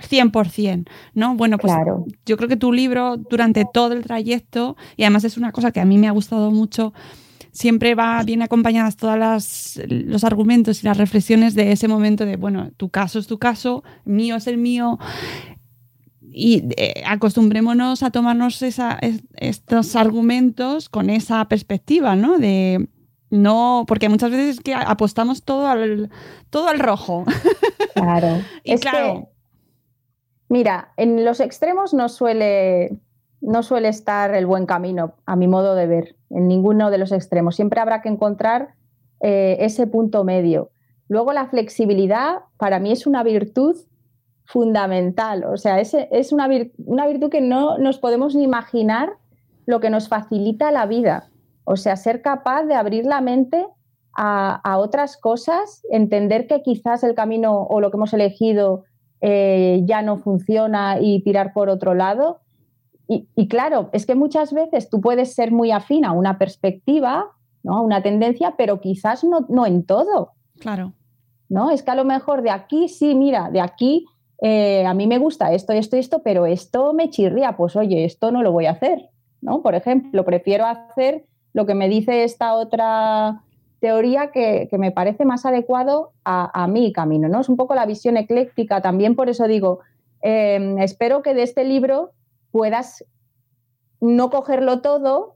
100%, ¿no? Bueno, pues Claro. yo creo que tu libro durante todo el trayecto, y además es una cosa que a mí me ha gustado mucho, siempre va bien acompañadas todas las, los argumentos y las reflexiones de ese momento de, bueno, tu caso es tu caso, mío es el mío, y eh, acostumbrémonos a tomarnos esa- es- estos argumentos con esa perspectiva, ¿no? De no, porque muchas veces es que apostamos todo al, todo al rojo. Claro. Y Es que, mira, en los extremos no suele, no suele estar el buen camino, a mi modo de ver, en ninguno de los extremos. Siempre habrá que encontrar eh, ese punto medio. Luego la flexibilidad para mí es una virtud fundamental, o sea, es, es una, una virtud que no nos podemos ni imaginar lo que nos facilita la vida. O sea, ser capaz de abrir la mente a, a otras cosas, entender que quizás el camino o lo que hemos elegido eh, ya no funciona y tirar por otro lado. Y, y claro, es que muchas veces tú puedes ser muy afín a una perspectiva, ¿no? a una tendencia, pero quizás no, no en todo. Claro. ¿no? Es que a lo mejor de aquí, sí, mira, de aquí eh, a mí me gusta esto, esto, esto, pero esto me chirría, pues oye, esto no lo voy a hacer, ¿no? Por ejemplo, prefiero hacer lo que me dice esta otra teoría que, que me parece más adecuado a, a, mi camino, ¿no? Es un poco la visión ecléctica, también por eso digo, eh, espero que de este libro puedas no cogerlo todo,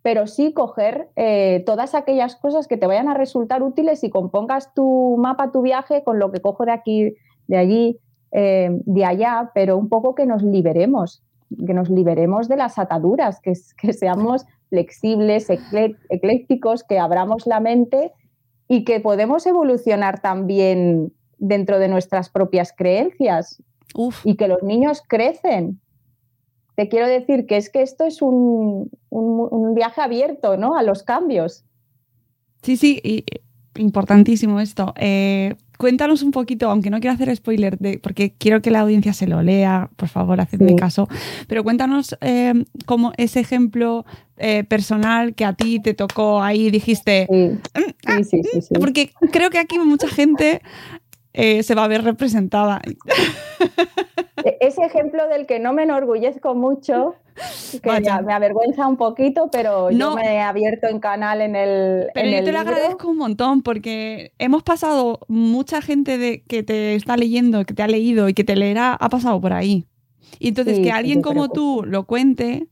pero sí coger eh, todas aquellas cosas que te vayan a resultar útiles y compongas tu mapa, tu viaje con lo que cojo de aquí, de allí, eh, de allá, pero un poco que nos liberemos, que nos liberemos de las ataduras, que, que seamos flexibles, eclé eclécticos, que abramos la mente y que podemos evolucionar también dentro de nuestras propias creencias Uf. y que los niños crecen. Te quiero decir que es que esto es un, un, un viaje abierto ¿no? a los cambios. Sí, sí, y, importantísimo esto. Eh, cuéntanos un poquito, aunque no quiero hacer spoiler, de, porque quiero que la audiencia se lo lea, por favor, hacedme Sí. caso, pero cuéntanos eh, cómo ese ejemplo eh, personal que a ti te tocó ahí, dijiste, Sí, "Mm, sí, sí, sí, sí. porque creo que aquí mucha gente eh, se va a ver representada. E- Ese ejemplo del que no me enorgullezco mucho, que Vaya. me, avergüenza un poquito, pero No. yo me he abierto en canal en el. Pero en yo el te lo libro. agradezco un montón porque hemos pasado, mucha gente de, que te está leyendo, que te ha leído y que te leerá, ha pasado por ahí. Y entonces Sí, que alguien como tú lo cuente,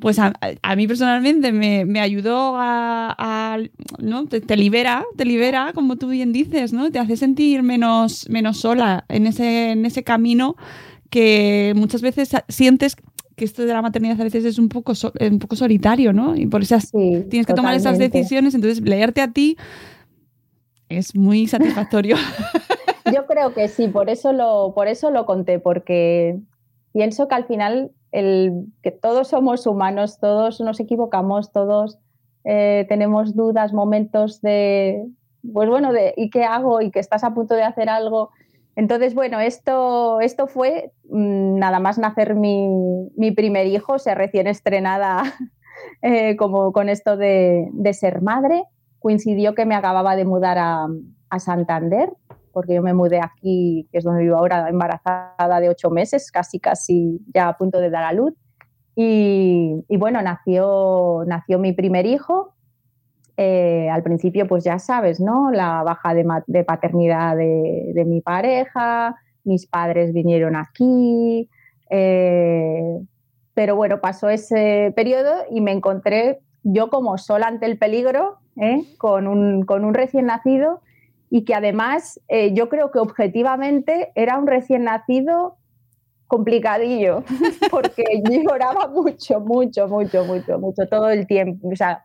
pues a, a mí personalmente me, me ayudó a, a- ¿no? Te, te libera, te libera, como tú bien dices, ¿no? Te hace sentir menos, menos sola en ese, en ese camino que muchas veces sientes que esto de la maternidad a veces es un poco, so- un poco solitario, ¿no? Y por esas Sí, tienes que tomar esas decisiones, entonces leerte a ti es muy satisfactorio. Yo creo que sí, por eso lo, por eso lo conté, porque pienso que al final el, que todos somos humanos, todos nos equivocamos, todos eh, tenemos dudas, momentos de, pues bueno, de ¿y qué hago? Y que estás a punto de hacer algo. Entonces, bueno, esto, esto fue mm, nada más nacer mi, mi primer hijo, o sea, recién estrenada eh, como con esto de, de ser madre. Coincidió que me acababa de mudar a, a Santander porque yo me mudé aquí, que es donde vivo ahora, embarazada de ocho meses, casi, casi ya a punto de dar a luz. Y, y bueno, nació, nació mi primer hijo. Eh, al principio, pues ya sabes, ¿no? La baja de, de paternidad de, de, mi pareja, mis padres vinieron aquí. Eh, pero bueno, pasó ese periodo y me encontré yo como sola ante el peligro, ¿eh? con, un, con un recién nacido y que además eh, yo creo que objetivamente era un recién nacido complicadillo, porque lloraba mucho, mucho, mucho, mucho, mucho, todo el tiempo. O sea,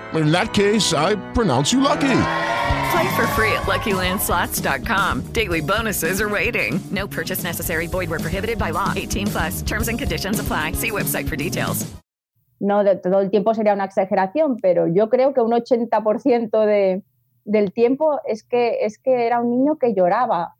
In that case, I pronounce you lucky. Play for free at LuckyLandSlots.com. Daily bonuses are waiting. No purchase necessary. Void where prohibited by law. 18 plus. Terms and conditions apply. See website for details. No, de todo el tiempo sería una exageración, pero yo creo que un 80% de, del tiempo es que, es que era un niño que lloraba.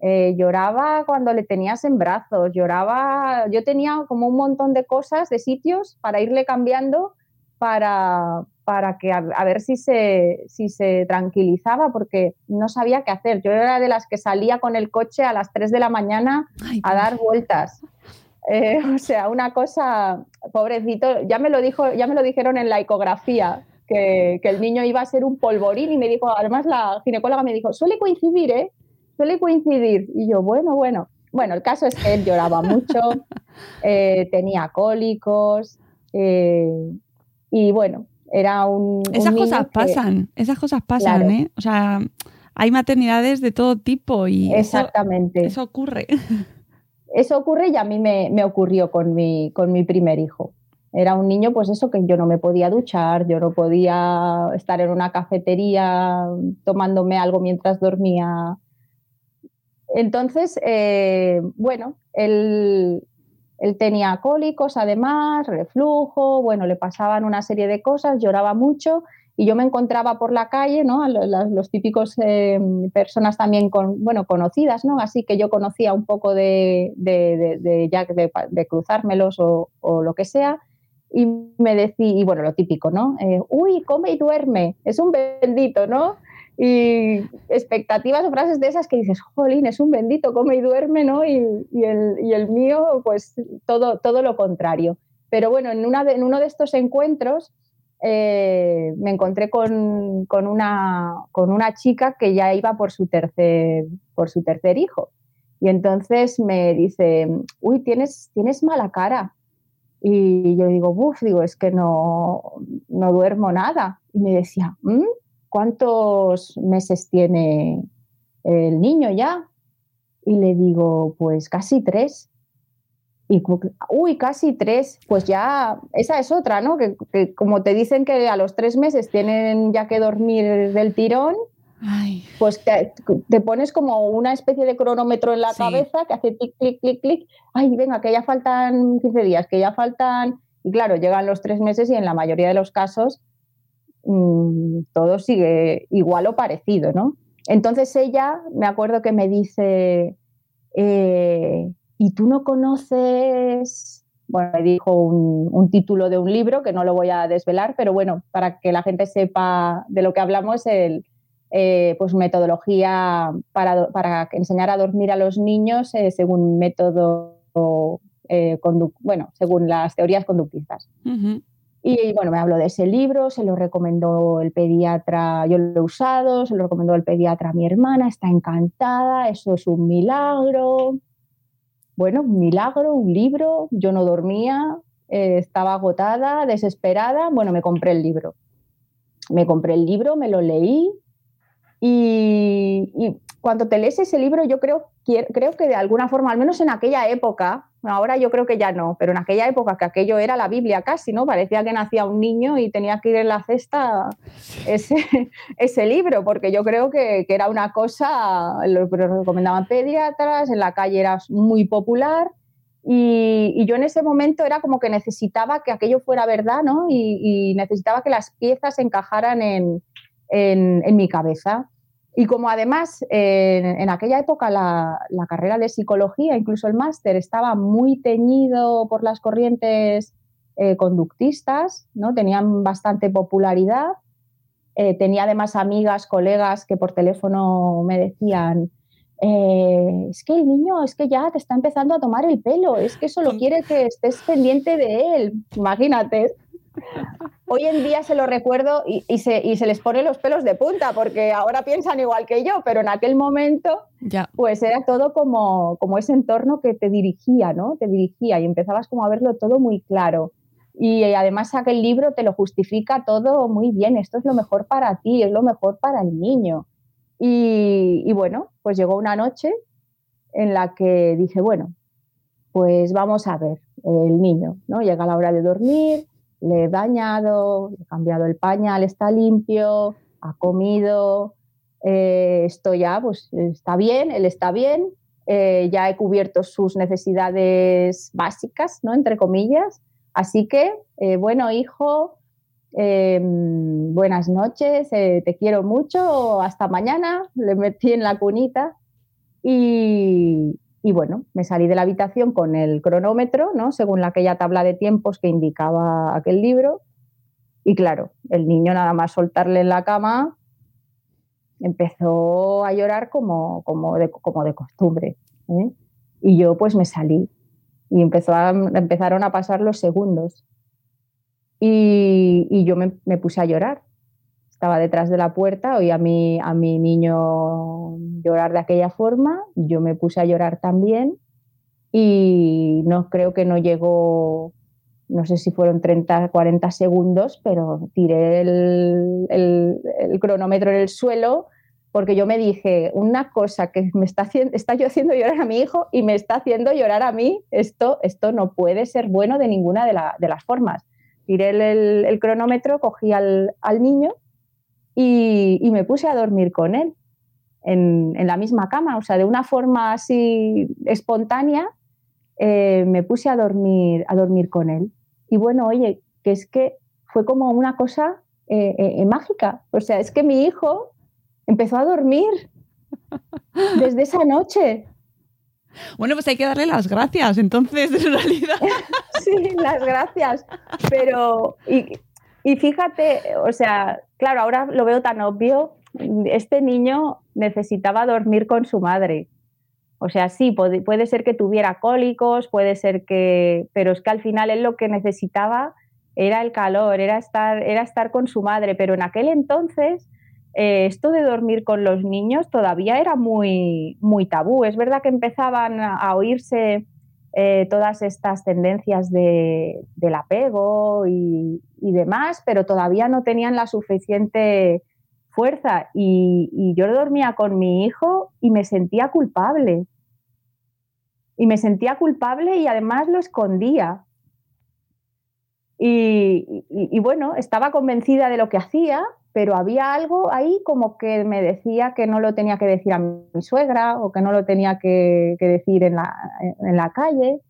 Eh, lloraba cuando le tenías en brazos, lloraba, yo tenía como un montón de cosas, de sitios para irle cambiando para, para que a, a, ver si se, si se tranquilizaba, porque no sabía qué hacer. Yo era de las que salía con el coche a las 3 de la mañana Ay, a dar vueltas. Eh, o sea, una cosa, pobrecito, ya me lo dijo, ya me lo dijeron en la ecografía, que, que el niño iba a ser un polvorín y me dijo, además la ginecóloga me dijo, suele coincidir, ¿eh? Suele coincidir. Y yo, bueno, bueno. Bueno, el caso es que él lloraba mucho, eh, tenía cólicos, eh, y bueno, era un. Esas un cosas que, pasan, esas cosas pasan, Claro. ¿eh? O sea, hay maternidades de todo tipo y eso- Exactamente. Eso, ocurre. Eso ocurre y a mí me, me ocurrió con mi, con mi primer hijo. Era un niño, pues eso, que yo no me podía duchar, yo no podía estar en una cafetería tomándome algo mientras dormía. Entonces, eh, bueno, él, él tenía cólicos además, reflujo, bueno, le pasaban una serie de cosas, lloraba mucho y yo me encontraba por la calle, ¿no? A lo- las- Los, típicos eh, personas también con, bueno, conocidas, ¿no? Así que yo conocía un poco de, de, de- de, de cruzármelos o, o lo que sea. Y me decía, y bueno, lo típico, ¿no? Eh, Uy, come y duerme, es un bendito, ¿no? Y expectativas o frases de esas que dices, jolín, es un bendito, come y duerme, ¿no? Y, y el, y el mío, pues todo, todo lo contrario. Pero bueno, en, una en uno de estos encuentros eh, me encontré con, con una, con una chica que ya iba por su tercer, por su tercer hijo. Y entonces me dice, uy, tienes, tienes mala cara. Y yo digo, buf, digo, es que no, no duermo nada. Y me decía, "¿Mm? ¿Cuántos meses tiene el niño ya? Y le digo, pues casi tres. Y, uy, casi tres. Pues ya, esa es otra, ¿no? Que, que como te dicen que a los tres meses tienen ya que dormir del tirón, Ay, pues te, te pones como una especie de cronómetro en la Sí. cabeza que hace clic, clic, clic, clic. Ay, venga, que ya faltan 15 días, que ya faltan. Y claro, llegan los tres meses y en la mayoría de los casos mm, todo sigue igual o parecido, ¿no? Entonces ella, me acuerdo que me dice, eh, ¿y tú no conoces? Bueno, me dijo un, título de un libro que no lo voy a desvelar, pero bueno, para que la gente sepa de lo que hablamos, el, eh, pues metodología para, para enseñar a dormir a los niños eh, según método, eh, bueno, según las teorías conductistas. Y bueno, me habló de ese libro, se lo recomendó el pediatra, yo lo he usado, se lo recomendó el pediatra a mi hermana, está encantada, eso es un milagro. Bueno, un milagro, un libro, yo no dormía, eh, estaba agotada, desesperada, bueno, me compré el libro. Me compré el libro, me lo leí y, y cuando te lees ese libro yo creo, creo que de alguna forma, al menos en aquella época, ahora yo creo que ya no, pero en aquella época que aquello era la Biblia casi, ¿no? Parecía que nacía un niño y tenía que ir en la cesta ese, libro, porque yo creo que, era una cosa, lo, recomendaban pediatras, en la calle era muy popular. Y, yo en ese momento era como que necesitaba que aquello fuera verdad, ¿no? Y, y necesitaba que las piezas encajaran en, en, en mi cabeza. Y como además en, en aquella época la, la carrera de psicología, incluso el máster, estaba muy teñido por las corrientes eh, conductistas, ¿no? Tenían bastante popularidad. Eh, tenía además amigas, colegas que por teléfono me decían, eh, es que el niño, es que ya te está empezando a tomar el pelo, es que solo quiere que estés pendiente de él, imagínate. Hoy en día se lo recuerdo y, se, les pone los pelos de punta, porque ahora piensan igual que yo, pero en aquel momento, pues era todo como, como ese entorno que te dirigía, ¿no? Te dirigía y empezabas como a verlo todo muy claro. Y además aquel libro te lo justifica todo muy bien, esto es lo mejor para ti, es lo mejor para el niño. Y, bueno, pues llegó una noche en la que dije, bueno, pues vamos a ver el niño, ¿no? Llega la hora de dormir, le he bañado, he cambiado el pañal, está limpio, ha comido, eh, esto ya, pues está bien, él está bien, eh, ya he cubierto sus necesidades básicas, ¿no? Entre comillas. Así que, eh, bueno, hijo, Em, buenas noches, eh, te quiero mucho, hasta mañana, le metí en la cunita y, bueno, me salí de la habitación con el cronómetro, ¿no? según aquella tabla de tiempos que indicaba aquel libro. Y claro, el niño nada más soltarle en la cama empezó a llorar como, como, de, como de costumbre. ¿eh? Y yo pues me salí y empezó empezaron a pasar los segundos. Y, yo me, puse a llorar. Estaba detrás de la puerta, oí a mi, a mi niño llorar de aquella forma, yo me puse a llorar también y no creo que no llegó, no sé si fueron 30, 40 segundos, pero tiré el, el, cronómetro en el suelo porque yo me dije, una cosa que me está, haciendo, está yo haciendo llorar a mi hijo y me está haciendo llorar a mí, esto, esto no puede ser bueno de ninguna de, de las formas tiré el, cronómetro, cogí al, niño y, me puse a dormir con él en, la misma cama, o sea, de una forma así espontánea, eh, me puse a dormir, a dormir con él. Y bueno, oye, que es que fue como una cosa eh, eh, mágica, o sea, es que mi hijo empezó a dormir desde esa noche. Bueno, pues hay que darle las gracias, entonces, en realidad. sí, las gracias. Pero, y, fíjate, o sea, claro, ahora lo veo tan obvio, este niño necesitaba dormir con su madre. O sea, sí, puede, ser que tuviera cólicos, puede ser que, pero es que al final él lo que necesitaba era el calor, era estar, era estar con su madre, pero en aquel entonces eh, esto de dormir con los niños todavía era muy, muy tabú. Es verdad que empezaban a, oírse eh, todas estas tendencias de, del apego y, demás, pero todavía no tenían la suficiente fuerza. Y, yo dormía con mi hijo y me sentía culpable. Y me sentía culpable y además lo escondía. y, bueno, estaba convencida de lo que hacía, pero había algo ahí como que me decía que no lo tenía que decir a mi suegra o que no lo tenía que, decir en la, en la, calle.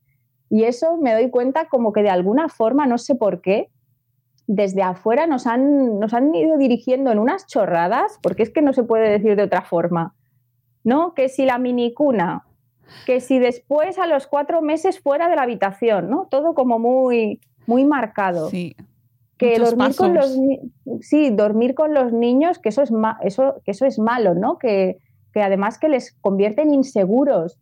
Y eso me doy cuenta como que de alguna forma, no sé por qué, desde afuera nos han, nos han ido dirigiendo en unas chorradas, porque es que no se puede decir de otra forma, ¿no? Que si la minicuna, que si después a los cuatro meses fuera de la habitación, ¿no? Todo como muy, muy marcado. Sí que dormir con los sí dormir con los niños que eso es eso que eso es malo no que, además que les convierten inseguros.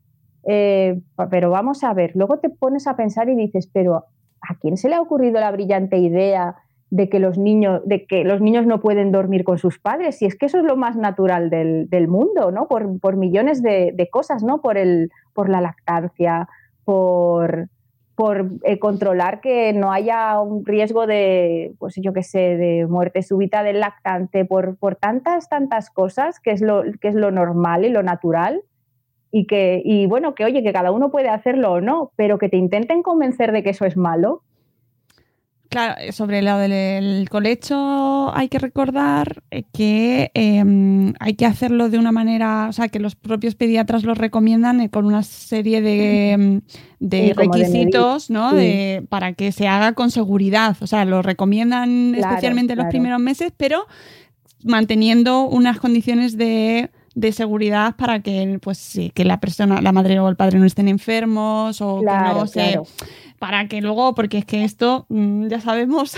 Eh, pero vamos a ver luego te pones a pensar y dices pero a quién se le ha ocurrido la brillante idea de que los niños de que los niños no pueden dormir con sus padres si es que eso es lo más natural del, mundo no por, por millones de, de, cosas no por el por la lactancia por por eh, controlar que no haya un riesgo de, pues yo qué sé, de muerte súbita del lactante, por, por tantas, tantas cosas, que es, lo, que es lo normal y lo natural. Y que, y bueno, que oye, que cada uno puede hacerlo o no, pero que te intenten convencer de que eso es malo, Claro, eh, sobre lo del colecho hay que recordar eh, que em, hay que hacerlo de una manera, o sea, que los propios pediatras lo recomiendan eh, con una serie de, em, requisitos, ¿no? para que se haga con seguridad. O sea, lo recomiendan especialmente en los primeros meses, pero manteniendo unas condiciones de de seguridad para que, pues, que la persona, la madre o el padre no estén enfermos o que no se para que luego, porque es que esto mm, ya sabemos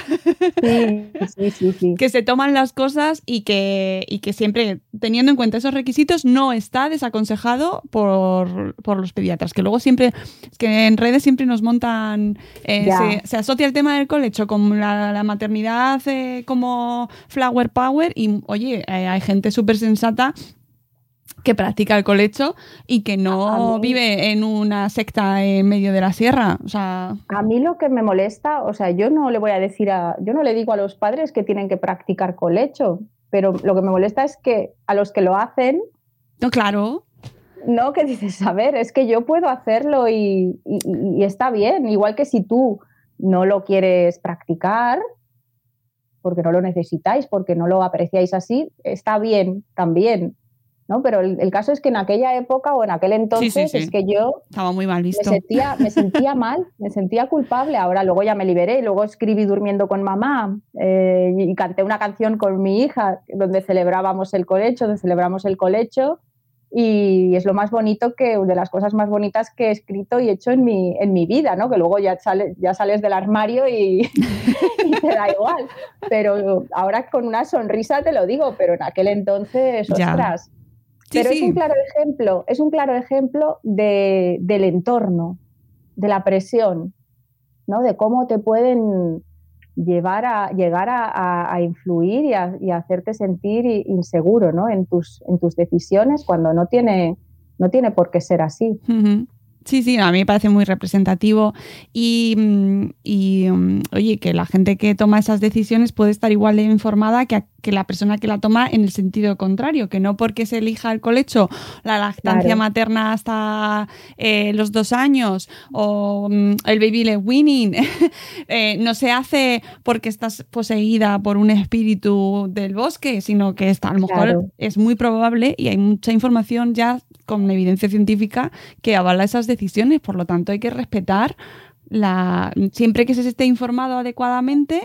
que se toman las cosas y que, y que siempre, teniendo en cuenta esos requisitos, no está desaconsejado por, los pediatras. Que luego siempre, que en redes siempre nos montan, eh, se, asocia el tema del colecho con la, maternidad eh, como flower power y, oye, eh, hay gente súper sensata que practica el colecho y que no vive en una secta en medio de la sierra. O sea... A mí lo que me molesta, o sea, yo no le voy a decir a, yo no le digo a los padres que tienen que practicar colecho, pero lo que me molesta es que a los que lo hacen. No, claro. No, que dices, a ver, es que yo puedo hacerlo y, y está bien, igual que si tú no lo quieres practicar, porque no lo necesitáis, porque no lo apreciáis así, está bien también. ¿No? Pero el, caso es que en aquella época o en aquel entonces es que yo estaba muy mal visto. Me sentía, me sentía mal, me sentía culpable. Ahora luego ya me liberé y luego escribí durmiendo con mamá eh, y canté una canción con mi hija donde celebrábamos el colecho, donde celebramos el colecho y es lo más bonito que de las cosas más bonitas que he escrito y hecho en mi, en mi vida, ¿no? Que luego ya, sale, ya sales del armario y, te da igual. Pero ahora con una sonrisa te lo digo, pero en aquel entonces, ostras, pero es un claro ejemplo, es un claro ejemplo de, del entorno, de la presión, ¿no? De cómo te pueden llevar a llegar a, influir y a, hacerte sentir inseguro, ¿no? En tus, en tus decisiones cuando no tiene, no tiene por qué ser así. Sí, sí, a mí me parece muy representativo y, mm, mm, oye, que la gente que toma esas decisiones puede estar igual de informada que, que, la persona que la toma en el sentido contrario, que no porque se elija el colecho, la lactancia materna hasta eh, los dos años o mm, el baby led winning, eh, no se hace porque estás poseída por un espíritu del bosque, sino que está, a lo mejor es muy probable y hay mucha información ya con evidencia científica que avala esas decisiones. Por lo tanto, hay que respetar la. Siempre que se esté informado adecuadamente,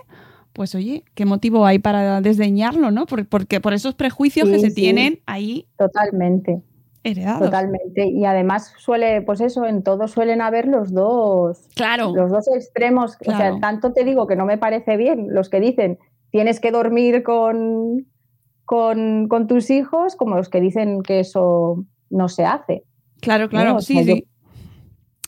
pues oye, ¿qué motivo hay para desdeñarlo, no? Porque, por esos prejuicios que se tienen ahí. Totalmente. Heredados. Totalmente. Y además suele, pues eso, en todo suelen haber los dos. Claro. Los dos extremos. O sea, tanto te digo que no me parece bien los que dicen tienes que dormir con, con, con tus hijos, como los que dicen que eso no se hace. Claro, claro, sí, sí.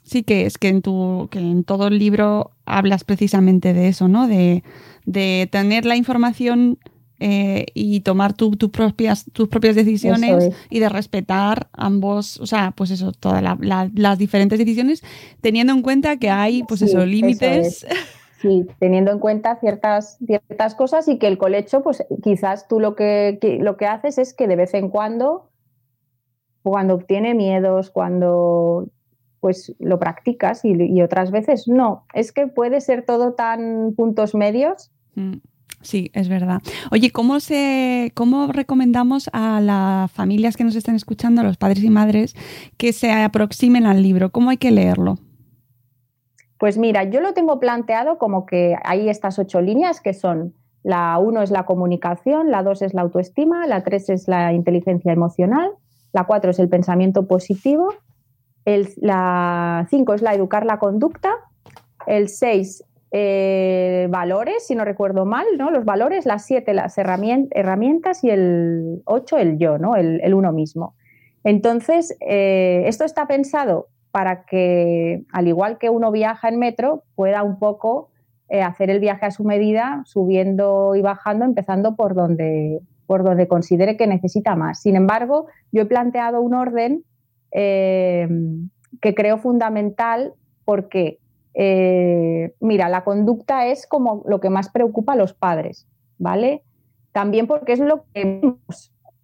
Sí, que es que en, tu, que en todo el libro hablas precisamente de eso, ¿no? De, tener la información eh, y tomar tus, propias, tus propias decisiones y de respetar ambos, o sea, pues eso, todas las diferentes decisiones, teniendo en cuenta que hay, pues esos límites. Sí, teniendo en cuenta ciertas, ciertas cosas y que el colecho, pues quizás tú lo que, lo que haces es que de vez en cuando cuando tiene miedos, cuando pues lo practicas y, otras veces no. Es que puede ser todo tan puntos medios. Mm, sí, es verdad. Oye, ¿cómo, se, ¿cómo recomendamos a las familias que nos están escuchando, a los padres y madres, que se aproximen al libro? ¿Cómo hay que leerlo? Pues mira, yo lo tengo planteado como que hay estas ocho líneas que son la uno es la comunicación, la dos es la autoestima, la tres es la inteligencia emocional, la 4 es el pensamiento positivo, el, la 5 es la educar la conducta, el 6 eh, valores, si no recuerdo mal, ¿no? los valores, las 7 las herramientas y el 8 el yo, ¿no? el, uno mismo. Entonces, eh, esto está pensado para que, al igual que uno viaja en metro, pueda un poco eh, hacer el viaje a su medida, subiendo y bajando, empezando por donde, por donde considere que necesita más. Sin embargo, yo he planteado un orden que creo fundamental porque, eh, mira, la conducta es como lo que más preocupa a los padres, ¿vale? También porque es lo que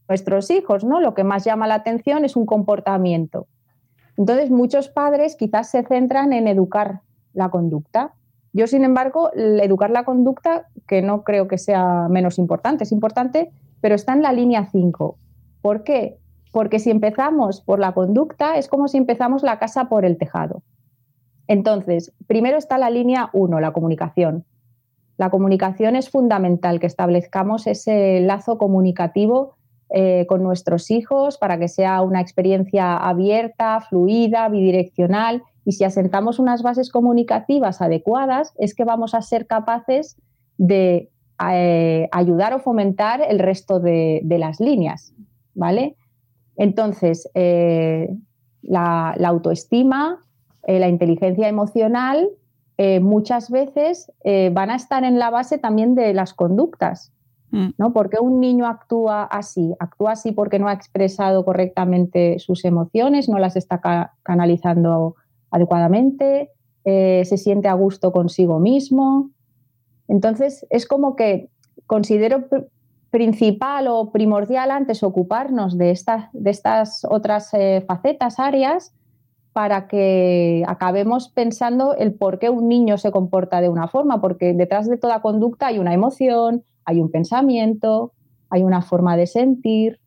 nuestros hijos, ¿no? Lo que más llama la atención es un comportamiento. Entonces, muchos padres quizás se centran en educar la conducta. Yo, sin embargo, educar la conducta, que no creo que sea menos importante, es importante, pero está en la línea 5. ¿Por qué? Porque si empezamos por la conducta, es como si empezamos la casa por el tejado. Entonces, primero está la línea 1, la comunicación. La comunicación es fundamental, que establezcamos ese lazo comunicativo eh, con nuestros hijos para que sea una experiencia abierta, fluida, bidireccional. Y si asentamos unas bases comunicativas adecuadas, es que vamos a ser capaces de eh, ayudar o fomentar el resto de, las líneas. ¿Vale? Entonces, eh, la, autoestima, la inteligencia emocional, muchas veces van a estar en la base también de las conductas. Mm. ¿no? ¿Por qué un niño actúa así? Actúa así porque no ha expresado correctamente sus emociones, no las está canalizando adecuadamente, eh, se siente a gusto consigo mismo. Entonces, es como que considero principal o primordial antes ocuparnos de estas, de estas otras eh, facetas, áreas, para que acabemos pensando el por qué un niño se comporta de una forma, porque detrás de toda conducta hay una emoción, hay un pensamiento, hay una forma de sentir.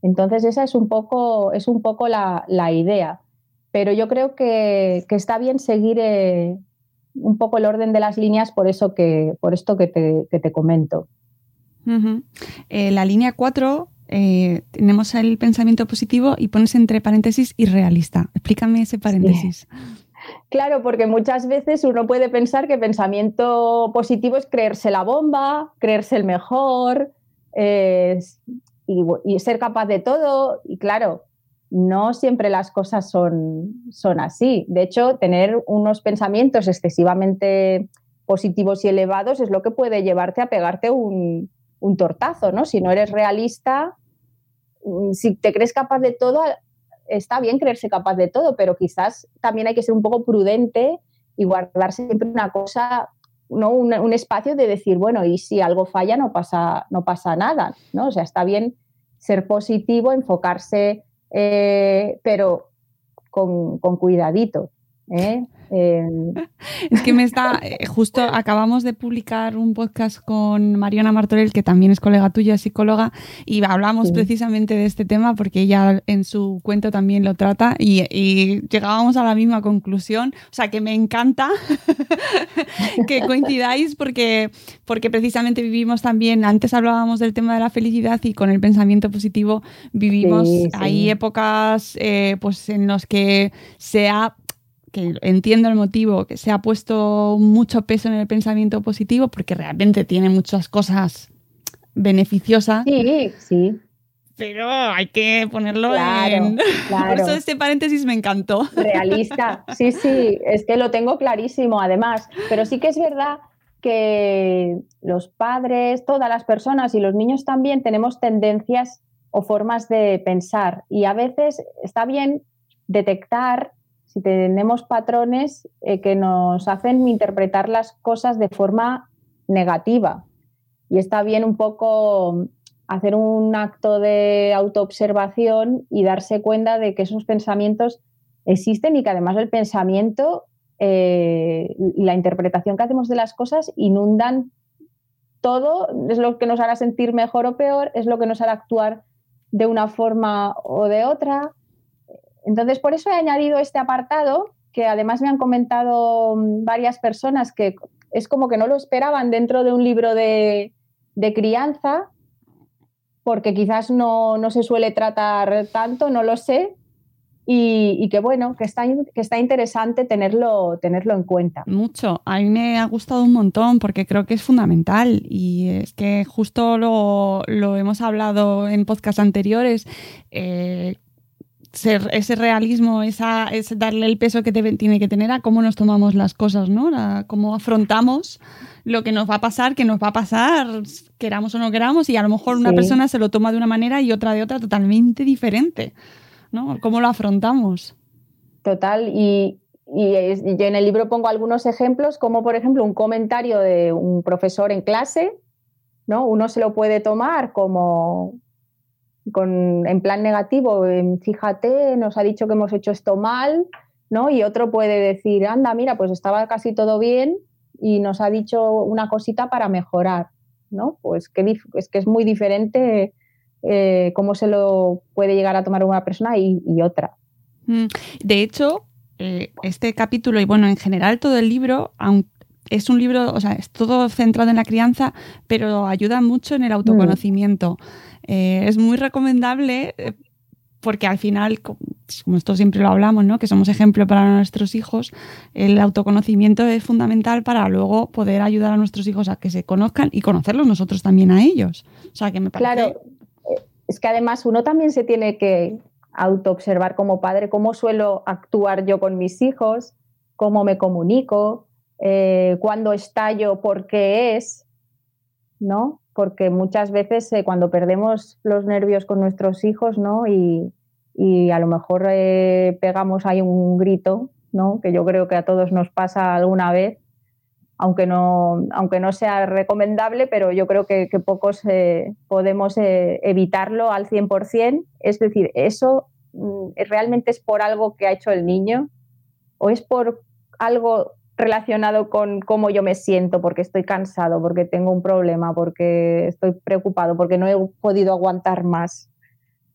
Entonces esa es un poco, es un poco la, idea. Pero yo creo que, está bien seguir eh, un poco el orden de las líneas por, eso que, por esto que te, comento. Eh, la línea 4 eh, tenemos el pensamiento positivo y pones entre paréntesis irrealista. Explícame ese paréntesis. Claro, porque muchas veces uno puede pensar que pensamiento positivo es creerse la bomba, creerse el mejor y, ser capaz de todo. Y claro, no siempre las cosas son, son así. De hecho, tener unos pensamientos excesivamente positivos y elevados es lo que puede llevarte a pegarte un, un tortazo, ¿no? Si no eres realista, si te crees capaz de todo, está bien creerse capaz de todo, pero quizás también hay que ser un poco prudente y guardarse siempre una cosa, ¿no? Un, espacio de decir, bueno, y si algo falla no pasa, no pasa nada, ¿no? O sea, está bien ser positivo, enfocarse, eh, pero con, con cuidadito. ¿eh? Em, es que me está, eh, justo acabamos de publicar un podcast con Mariana Martorell, que también es colega tuya, psicóloga, y hablamos precisamente de este tema porque ella en su cuento también lo trata y, llegábamos a la misma conclusión. O sea, que me encanta que coincidáis porque, porque precisamente vivimos también, antes hablábamos del tema de la felicidad y con el pensamiento positivo vivimos, hay épocas eh, pues en los que se ha que entiendo el motivo, que se ha puesto mucho peso en el pensamiento positivo, porque realmente tiene muchas cosas beneficiosas. Sí, sí. Pero hay que ponerlo en. Por eso este paréntesis me encantó. Realista. Sí, sí, es que lo tengo clarísimo, además. Pero sí que es verdad que los padres, todas las personas y los niños también tenemos tendencias o formas de pensar. Y a veces está bien detectar si tenemos patrones eh, que nos hacen interpretar las cosas de forma negativa. Y está bien un poco hacer un acto de autoobservación y darse cuenta de que esos pensamientos existen y que además el pensamiento eh, y la interpretación que hacemos de las cosas inundan todo, es lo que nos hará sentir mejor o peor, es lo que nos hará actuar de una forma o de otra, entonces, por eso he añadido este apartado, que además me han comentado mm, varias personas que es como que no lo esperaban dentro de un libro de, crianza, porque quizás no, se suele tratar tanto, no lo sé, y, que bueno, que está, que está interesante tenerlo, tenerlo en cuenta. Mucho, a mí me ha gustado un montón porque creo que es fundamental y es que justo lo, hemos hablado en podcasts anteriores. Eh, ese realismo, esa, es darle el peso que tiene que tener a cómo nos tomamos las cosas, ¿no? A cómo afrontamos lo que nos va a pasar, que nos va a pasar, queramos o no queramos, y a lo mejor una persona se lo toma de una manera y otra de otra totalmente diferente, ¿no? ¿Cómo lo afrontamos? Total, y, y yo en el libro pongo algunos ejemplos, como por ejemplo un comentario de un profesor en clase, ¿no? Uno se lo puede tomar como con, en plan negativo, fíjate, nos ha dicho que hemos hecho esto mal, ¿no? Y otro puede decir, anda, mira, pues estaba casi todo bien y nos ha dicho una cosita para mejorar, ¿no? Pues que es que es muy diferente eh, cómo se lo puede llegar a tomar una persona y, otra. Mm, de hecho, eh, este capítulo y bueno, en general todo el libro, aunque es un libro, o sea, es todo centrado en la crianza, pero ayuda mucho en el autoconocimiento. Eh, es muy recomendable eh, porque al final, como esto siempre lo hablamos, ¿no? que somos ejemplo para nuestros hijos, el autoconocimiento es fundamental para luego poder ayudar a nuestros hijos a que se conozcan y conocerlos nosotros también a ellos. O sea, que me parece... Claro, es que además uno también se tiene que autoobservar como padre cómo suelo actuar yo con mis hijos, cómo me comunico, eh, cuándo estallo, por qué es, ¿no? Porque muchas veces eh, cuando perdemos los nervios con nuestros hijos, ¿no? Y, a lo mejor eh, pegamos ahí un grito, ¿no? Que yo creo que a todos nos pasa alguna vez, aunque no, aunque no sea recomendable, pero yo creo que, pocos eh, podemos eh, evitarlo al 100%. Es decir, ¿eso mm, realmente es por algo que ha hecho el niño o es por algo relacionado con cómo yo me siento, porque estoy cansado, porque tengo un problema, porque estoy preocupado, porque no he podido aguantar más?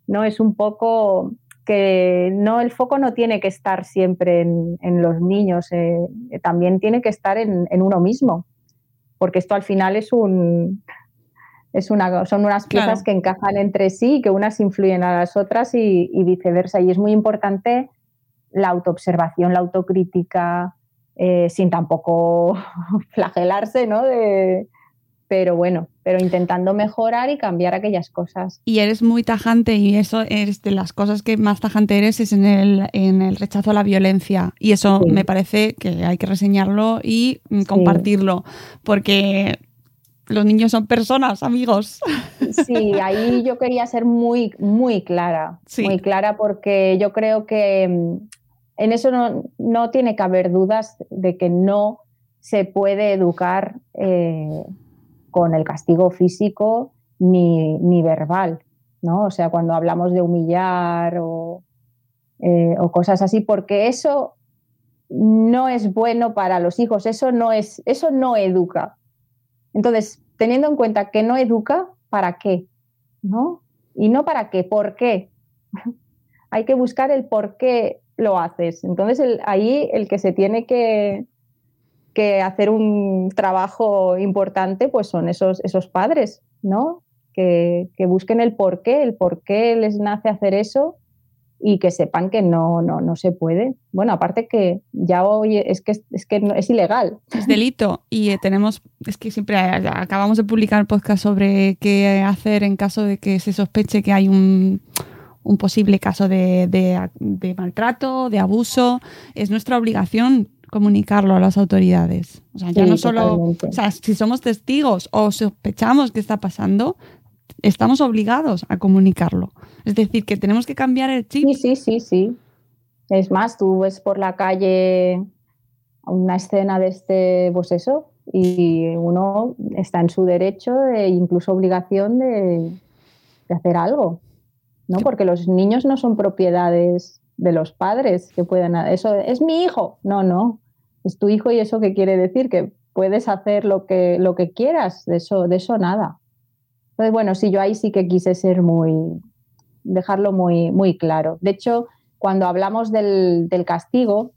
¿No? Es un poco que no, el foco no tiene que estar siempre en, los niños, eh, también tiene que estar en, uno mismo, porque esto al final es un, es una, son unas piezas que encajan entre sí, que unas influyen a las otras y, viceversa. Y es muy importante la autoobservación, la autocrítica, eh, sin tampoco flagelarse, ¿no? De, pero bueno, pero intentando mejorar y cambiar aquellas cosas. Y eres muy tajante y eso es de las cosas que más tajante eres es en el, en el rechazo a la violencia y eso me parece que hay que reseñarlo y mm, compartirlo porque los niños son personas, amigos. Sí, ahí yo quería ser muy, muy clara, muy clara porque yo creo que mm, en eso no, tiene que haber dudas de que no se puede educar. Eh, con el castigo físico ni, verbal, ¿no? O sea, cuando hablamos de humillar eh, o, cosas así, porque eso no es bueno para los hijos, eso no es, eso no educa. Entonces, teniendo en cuenta que no educa, ¿para qué? ¿No? Y no para qué, ¿por qué? Hay que buscar el por qué lo haces. Entonces, ahí el que se tiene que, que hacer un trabajo importante, pues son esos, esos padres, ¿no? Que, busquen el por qué, el por qué les nace hacer eso y que sepan que no, no, no se puede. Bueno, aparte que ya hoy es que, es, que es ilegal. Es delito y eh, tenemos, es que siempre acabamos de publicar un podcast sobre qué hacer en caso de que se sospeche que hay un, un posible caso de, de maltrato, de abuso. Es nuestra obligación comunicarlo a las autoridades. O sea, ya no solo, o sea, si somos testigos o sospechamos que está pasando, estamos obligados a comunicarlo. Es decir, que tenemos que cambiar el chip. Sí, sí, sí, sí. Es más, tú ves por la calle una escena de este, pues eso, y uno está en su derecho e incluso obligación de, de hacer algo, ¿no? Porque los niños no son propiedades de los padres que pueden eso es mi hijo. No no. Es tu hijo y eso qué quiere decir que puedes hacer lo que lo que quieras de eso de eso nada. Entonces bueno sí yo ahí sí que quise ser muy dejarlo muy muy claro. De hecho cuando hablamos del, castigo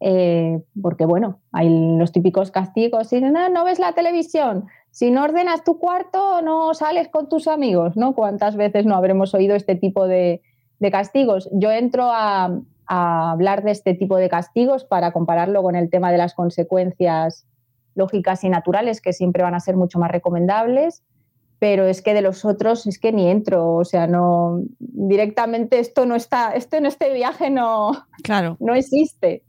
eh, porque bueno hay los típicos castigos y no, no ves la televisión si no ordenas tu cuarto no sales con tus amigos no cuántas veces no habremos oído este tipo de de castigos. Yo entro a, hablar de este tipo de castigos para compararlo con el tema de las consecuencias lógicas y naturales, que siempre van a ser mucho más recomendables, pero es que de los otros es que ni entro, o sea, no directamente esto no está, esto en este viaje no, claro. no existe.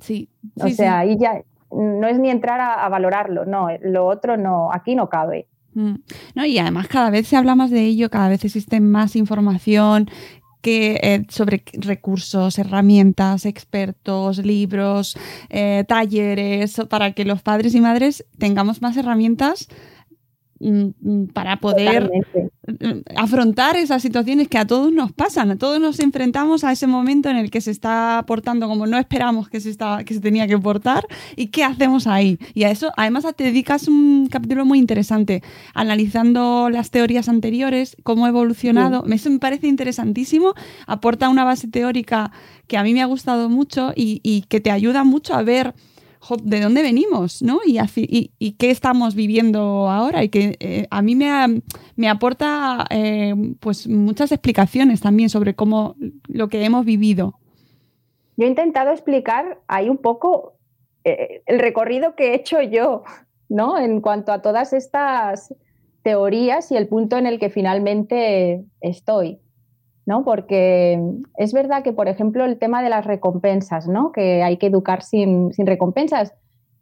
Sí. o sea, ahí ya no es ni entrar a, valorarlo, no, lo otro no, aquí no cabe. Mm. No, y además cada vez se habla más de ello, cada vez existe más información que, eh, sobre recursos, herramientas, expertos, libros, eh, talleres, para que los padres y madres tengamos más herramientas para poder afrontar esas situaciones que a todos nos pasan, a todos nos enfrentamos a ese momento en el que se está portando como no esperamos que se, está, que se tenía que portar. Y qué hacemos ahí. Y a eso además te dedicas un capítulo muy interesante analizando las teorías anteriores, cómo ha evolucionado. Eso me parece interesantísimo, aporta una base teórica que a mí me ha gustado mucho y, y que te ayuda mucho a ver de dónde venimos, ¿no? Y, qué estamos viviendo ahora y que eh, a mí me, me aporta eh, pues muchas explicaciones también sobre cómo lo que hemos vivido. Yo he intentado explicar ahí un poco eh, el recorrido que he hecho yo, ¿no? En cuanto a todas estas teorías y el punto en el que finalmente estoy. ¿No? Porque es verdad que, por ejemplo, el tema de las recompensas, ¿no? Que hay que educar sin, recompensas.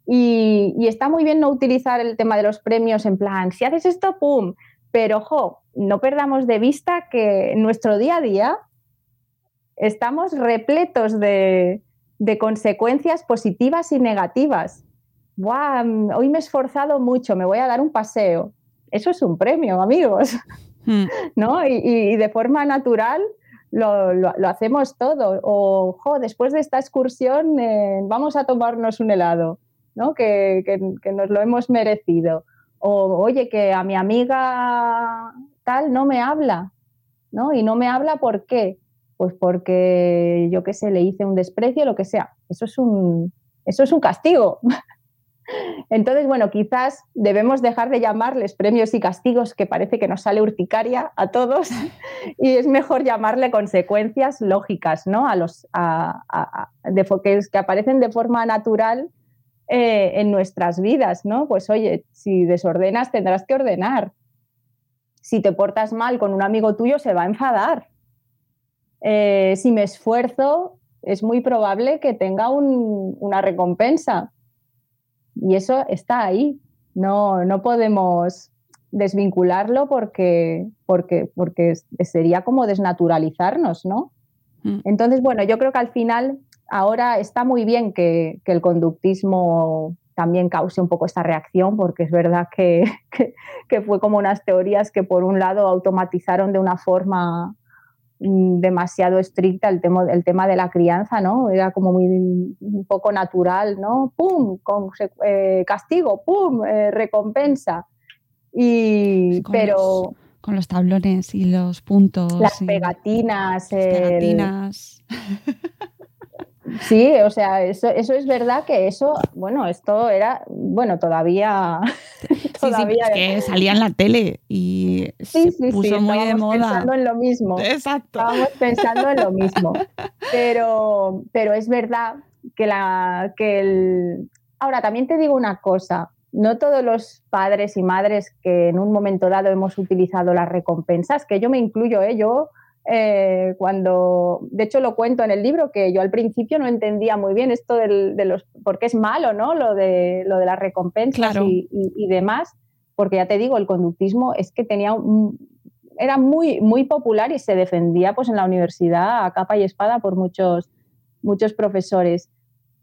Y, está muy bien no utilizar el tema de los premios en plan, si haces esto, ¡pum! Pero, ojo, no perdamos de vista que en nuestro día a día estamos repletos de, consecuencias positivas y negativas. Hoy me he esforzado mucho, me voy a dar un paseo. Eso es un premio, amigos. Hmm. ¿no? Y, de forma natural lo, hacemos todo. O, después de esta excursión eh, vamos a tomarnos un helado, ¿no? Que, nos lo hemos merecido. O, oye, que a mi amiga tal no me habla, ¿no? Y no me habla ¿por qué? Pues porque, yo qué sé, le hice un desprecio, lo que sea. Eso es un, eso es un castigo. Entonces, bueno, quizás debemos dejar de llamarles premios y castigos, que parece que nos sale urticaria a todos, y es mejor llamarle consecuencias lógicas, ¿no? A los que, aparecen de forma natural eh, en nuestras vidas, ¿no? Pues oye, si desordenas tendrás que ordenar. Si te portas mal con un amigo tuyo, se va a enfadar. Eh, si me esfuerzo, es muy probable que tenga una recompensa y eso está ahí. No, no podemos desvincularlo porque, porque, porque sería como desnaturalizarnos, ¿no? Mm. Entonces, bueno, yo creo que al final ahora está muy bien que, el conductismo también cause un poco esta reacción, porque es verdad que, que, fue como unas teorías que por un lado automatizaron de una forma demasiado estricta el tema, el tema de la crianza, ¿no? Era como muy un poco natural, ¿no? ¡Pum! Con, eh, castigo, ¡pum! Eh, recompensa. Y, pero... con los tablones y los puntos. Las pegatinas. Las pegatinas. Sí, o sea, eso, eso es verdad que eso, bueno, esto era, bueno, todavía... todavía sí, que salía en la tele y se puso muy de moda. pensando en lo mismo. Exacto. Estábamos pensando en lo mismo. Pero, pero es verdad que, la, que el... Ahora, también te digo una cosa, no todos los padres y madres que en un momento dado hemos utilizado las recompensas, que yo me incluyo, ¿eh? yo eh, cuando, de hecho lo cuento en el libro, que yo al principio no entendía muy bien esto de los, porque es malo, ¿no? Lo de, lo de las recompensas y, demás, porque ya te digo, el conductismo es que tenía era muy, muy popular y se defendía pues en la universidad a capa y espada por muchos, muchos profesores.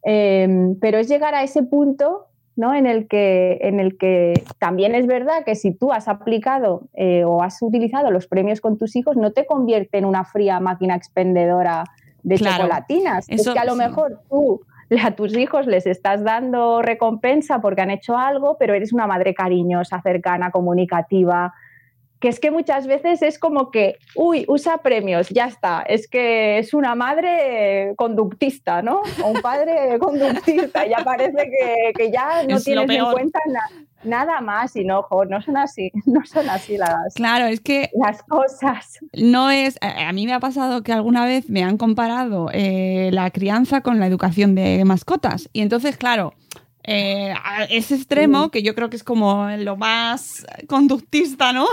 Eh, pero es llegar a ese punto ¿no? En el, que, en el que también es verdad que si tú has aplicado eh, o has utilizado los premios con tus hijos, no te convierte en una fría máquina expendedora de chocolatinas. es que a lo mejor tú a tus hijos les estás dando recompensa porque han hecho algo, pero eres una madre cariñosa, cercana, comunicativa, que es que muchas veces es como que, uy, usa premios, ya está, es que es una madre conductista, ¿no? O un padre conductista, ya parece que, ya no tienes en cuenta nada más y no, ojo, no son así, no son así las, claro, es que las cosas. No es, a mí me ha pasado que alguna vez me han comparado eh, la crianza con la educación de mascotas y entonces, claro, eh, a ese extremo, que yo creo que es como lo más conductista, ¿no?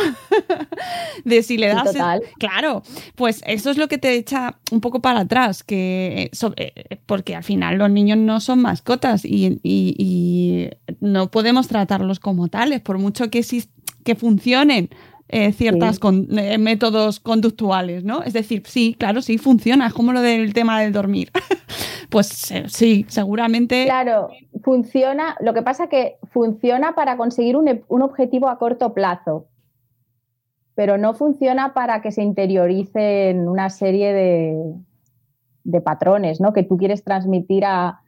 de si le das... Claro, pues eso es lo que te echa un poco para atrás, que eh, porque al final los niños no son mascotas y, no podemos tratarlos como tales, por mucho que, que funcionen eh, ciertos métodos conductuales, ¿no? Es decir, sí, claro, sí, funciona, es como lo del tema del dormir. pues sí, seguramente. Claro, funciona, lo que pasa que funciona para conseguir un, objetivo a corto plazo, pero no funciona para que se interioricen una serie de, patrones ¿no? que tú quieres transmitir a,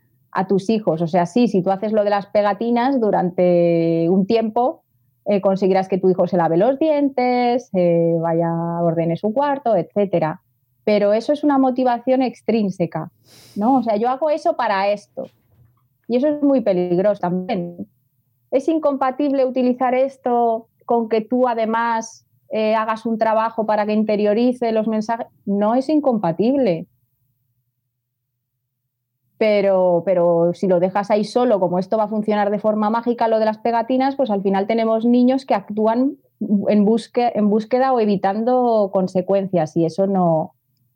tus hijos. O sea, sí, si tú haces lo de las pegatinas durante un tiempo, eh, conseguirás que tu hijo se lave los dientes, eh, vaya a ordene su cuarto, etcétera. Pero eso es una motivación extrínseca, ¿no? O sea, yo hago eso para esto Y eso es muy peligroso también. ¿Es incompatible utilizar esto con que tú además eh, hagas un trabajo para que interiorice los mensajes? No es incompatible. Pero, pero si lo dejas ahí solo, como esto va a funcionar de forma mágica, lo de las pegatinas, pues al final tenemos niños que actúan en, en búsqueda o evitando consecuencias y eso no,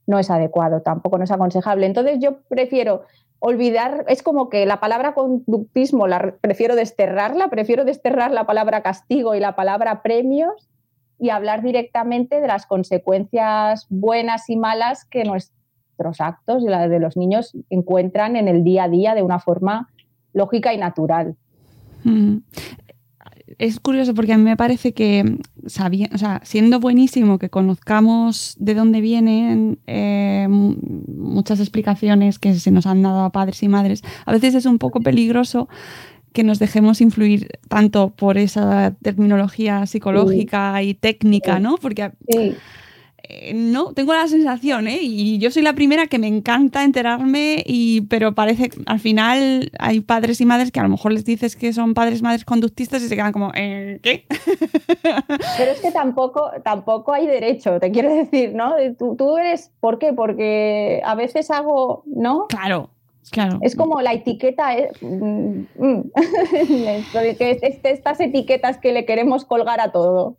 no es adecuado, tampoco no es aconsejable. Entonces yo prefiero olvidar, es como que la palabra conductismo la prefiero desterrarla, prefiero desterrar la palabra castigo y la palabra premios y hablar directamente de las consecuencias buenas y malas que nuestros actos y la de los niños encuentran en el día a día de una forma lógica y natural. Mm es curioso porque a mí me parece que siendo buenísimo que conozcamos de dónde vienen eh, muchas explicaciones que se nos han dado a padres y madres, a veces es un poco peligroso que nos dejemos influir tanto por esa terminología psicológica y técnica, ¿no? Porque eh, no, tengo la sensación, ¿eh? Y yo soy la primera que me encanta enterarme, y, pero parece que al final hay padres y madres que a lo mejor les dices que son padres y madres conductistas y se quedan como, ¿eh, ¿qué? Pero es que tampoco, tampoco hay derecho, te quiero decir, ¿no? Tú, tú eres, ¿por qué? Porque a veces hago, ¿no? Claro. Claro. Es como la etiqueta, eh, mm, mm. estas etiquetas que le queremos colgar a todo.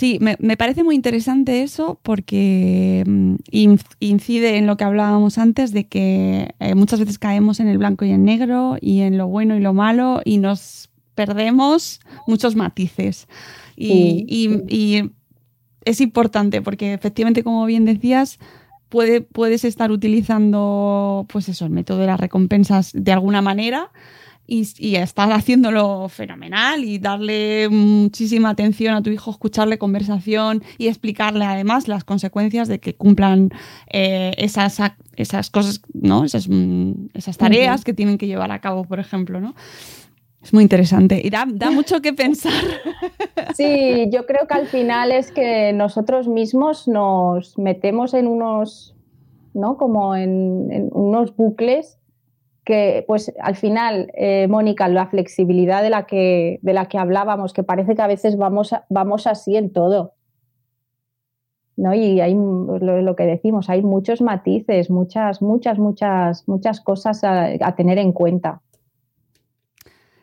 Sí, me, parece muy interesante eso porque mm, incide en lo que hablábamos antes de que eh, muchas veces caemos en el blanco y en negro y en lo bueno y lo malo y nos perdemos muchos matices. Y, es importante porque efectivamente, como bien decías, puede, puedes estar utilizando pues eso, el método de las recompensas de alguna manera y, y estar haciéndolo fenomenal y darle muchísima atención a tu hijo, escucharle conversación y explicarle además las consecuencias de que cumplan eh, esas, esas cosas, ¿no? Esas, mm, esas tareas que tienen que llevar a cabo, por ejemplo, ¿no? Es muy interesante y da, mucho que pensar. Sí, yo creo que al final es que nosotros mismos nos metemos en unos, ¿no? Como en, en unos bucles que pues al final, eh, Mónica, la flexibilidad de la, que, de la que hablábamos, que parece que a veces vamos, vamos así en todo. ¿no? Y hay lo, que decimos, hay muchos matices, muchas, muchas, muchas, muchas cosas a tener en cuenta.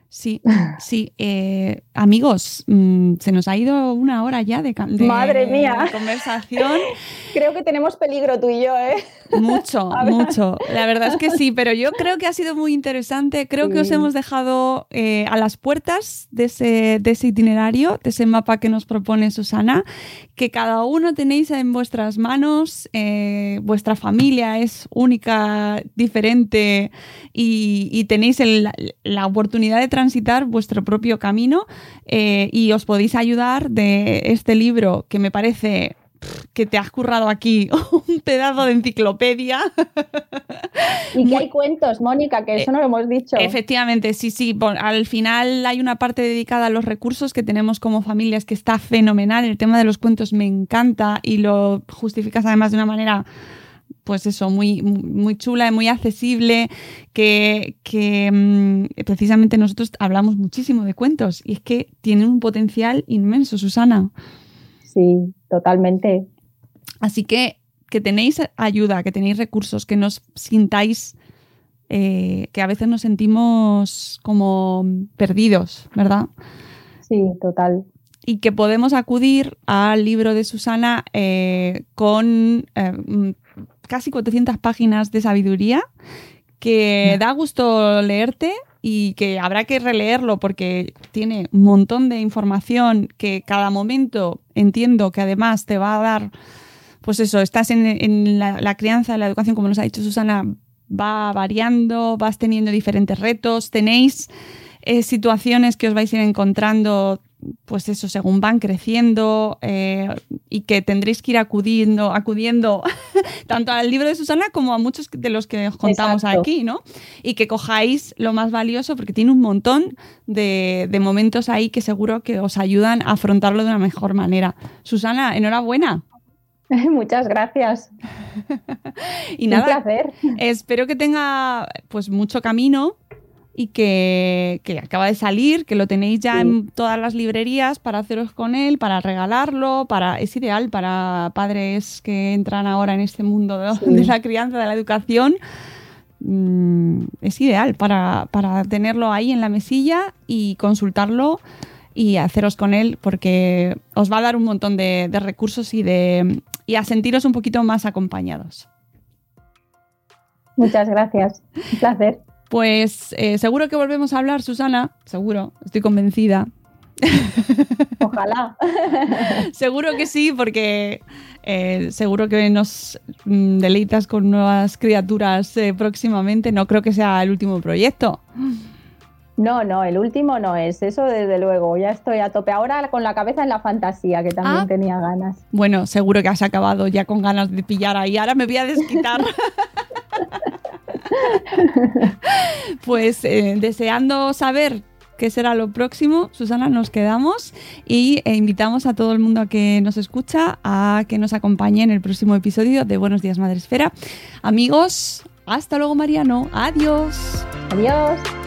Sí, sí. Eh, amigos, mm, se nos ha ido una hora ya de, Madre mía. conversación. Creo que tenemos peligro tú y yo, ¿eh? Mucho, mucho. La verdad es que sí, pero yo creo que ha sido muy interesante. Creo que os hemos dejado eh, a las puertas de ese, de ese itinerario, de ese mapa que nos propone Susana, que cada uno tenéis en vuestras manos. Eh, vuestra familia es única, diferente y, tenéis la oportunidad de transitar vuestro propio camino eh, y os podéis ayudar de este libro que me parece que te has currado aquí un pedazo de enciclopedia. Y que hay cuentos, Mónica, que eso no lo hemos dicho. Efectivamente, sí, sí. al final hay una parte dedicada a los recursos que tenemos como familias que está fenomenal. El tema de los cuentos me encanta y lo justificas además de una manera pues eso, muy, muy chula y muy accesible, que, mm, precisamente nosotros hablamos muchísimo de cuentos y es que tienen un potencial inmenso, Susana. Sí, totalmente. Así que que tenéis ayuda, que tenéis recursos, que nos sintáis, eh, que a veces nos sentimos como perdidos, ¿verdad? Sí, total y que podemos acudir al libro de Susana eh, con eh, casi 400 páginas de sabiduría que da gusto leerte y que habrá que releerlo porque tiene un montón de información que cada momento entiendo que además te va a dar, pues eso, estás en, la, crianza, la educación, como nos ha dicho Susana, va variando, vas teniendo diferentes retos, tenéis eh, situaciones que os vais a ir encontrando pues eso, según van creciendo eh, y que tendréis que ir acudiendo, acudiendo tanto al libro de Susana como a muchos de los que os contamos aquí, ¿no? Y que cojáis lo más valioso porque tiene un montón de, momentos ahí que seguro que os ayudan a afrontarlo de una mejor manera. Susana, enhorabuena. Muchas gracias. y nada, Un placer. espero que tenga pues mucho camino y que, que, acaba de salir, que lo tenéis ya en todas las librerías para haceros con él, para regalarlo, para es ideal para padres que entran ahora en este mundo de, la crianza, de la educación. Mm, es ideal para, para tenerlo ahí en la mesilla y consultarlo y haceros con él porque os va a dar un montón de, de recursos y, de, y a sentiros un poquito más acompañados. Muchas gracias. Un placer. Pues eh, seguro que volvemos a hablar, Susana. Seguro, estoy convencida. Ojalá. seguro que sí, porque eh, seguro que nos mm, deleitas con nuevas criaturas eh, próximamente. No creo que sea el último proyecto. No, no, el último no es, eso desde luego, ya estoy a tope ahora con la cabeza en la fantasía, que también ah. tenía ganas. Bueno, seguro que has acabado ya con ganas de pillar ahí, ahora me voy a desquitar. pues eh, deseando saber qué será lo próximo, Susana, nos quedamos y e invitamos a todo el mundo a que nos escucha a que nos acompañe en el próximo episodio de Buenos Días Madre Esfera. Amigos, hasta luego Mariano, adiós. Adiós.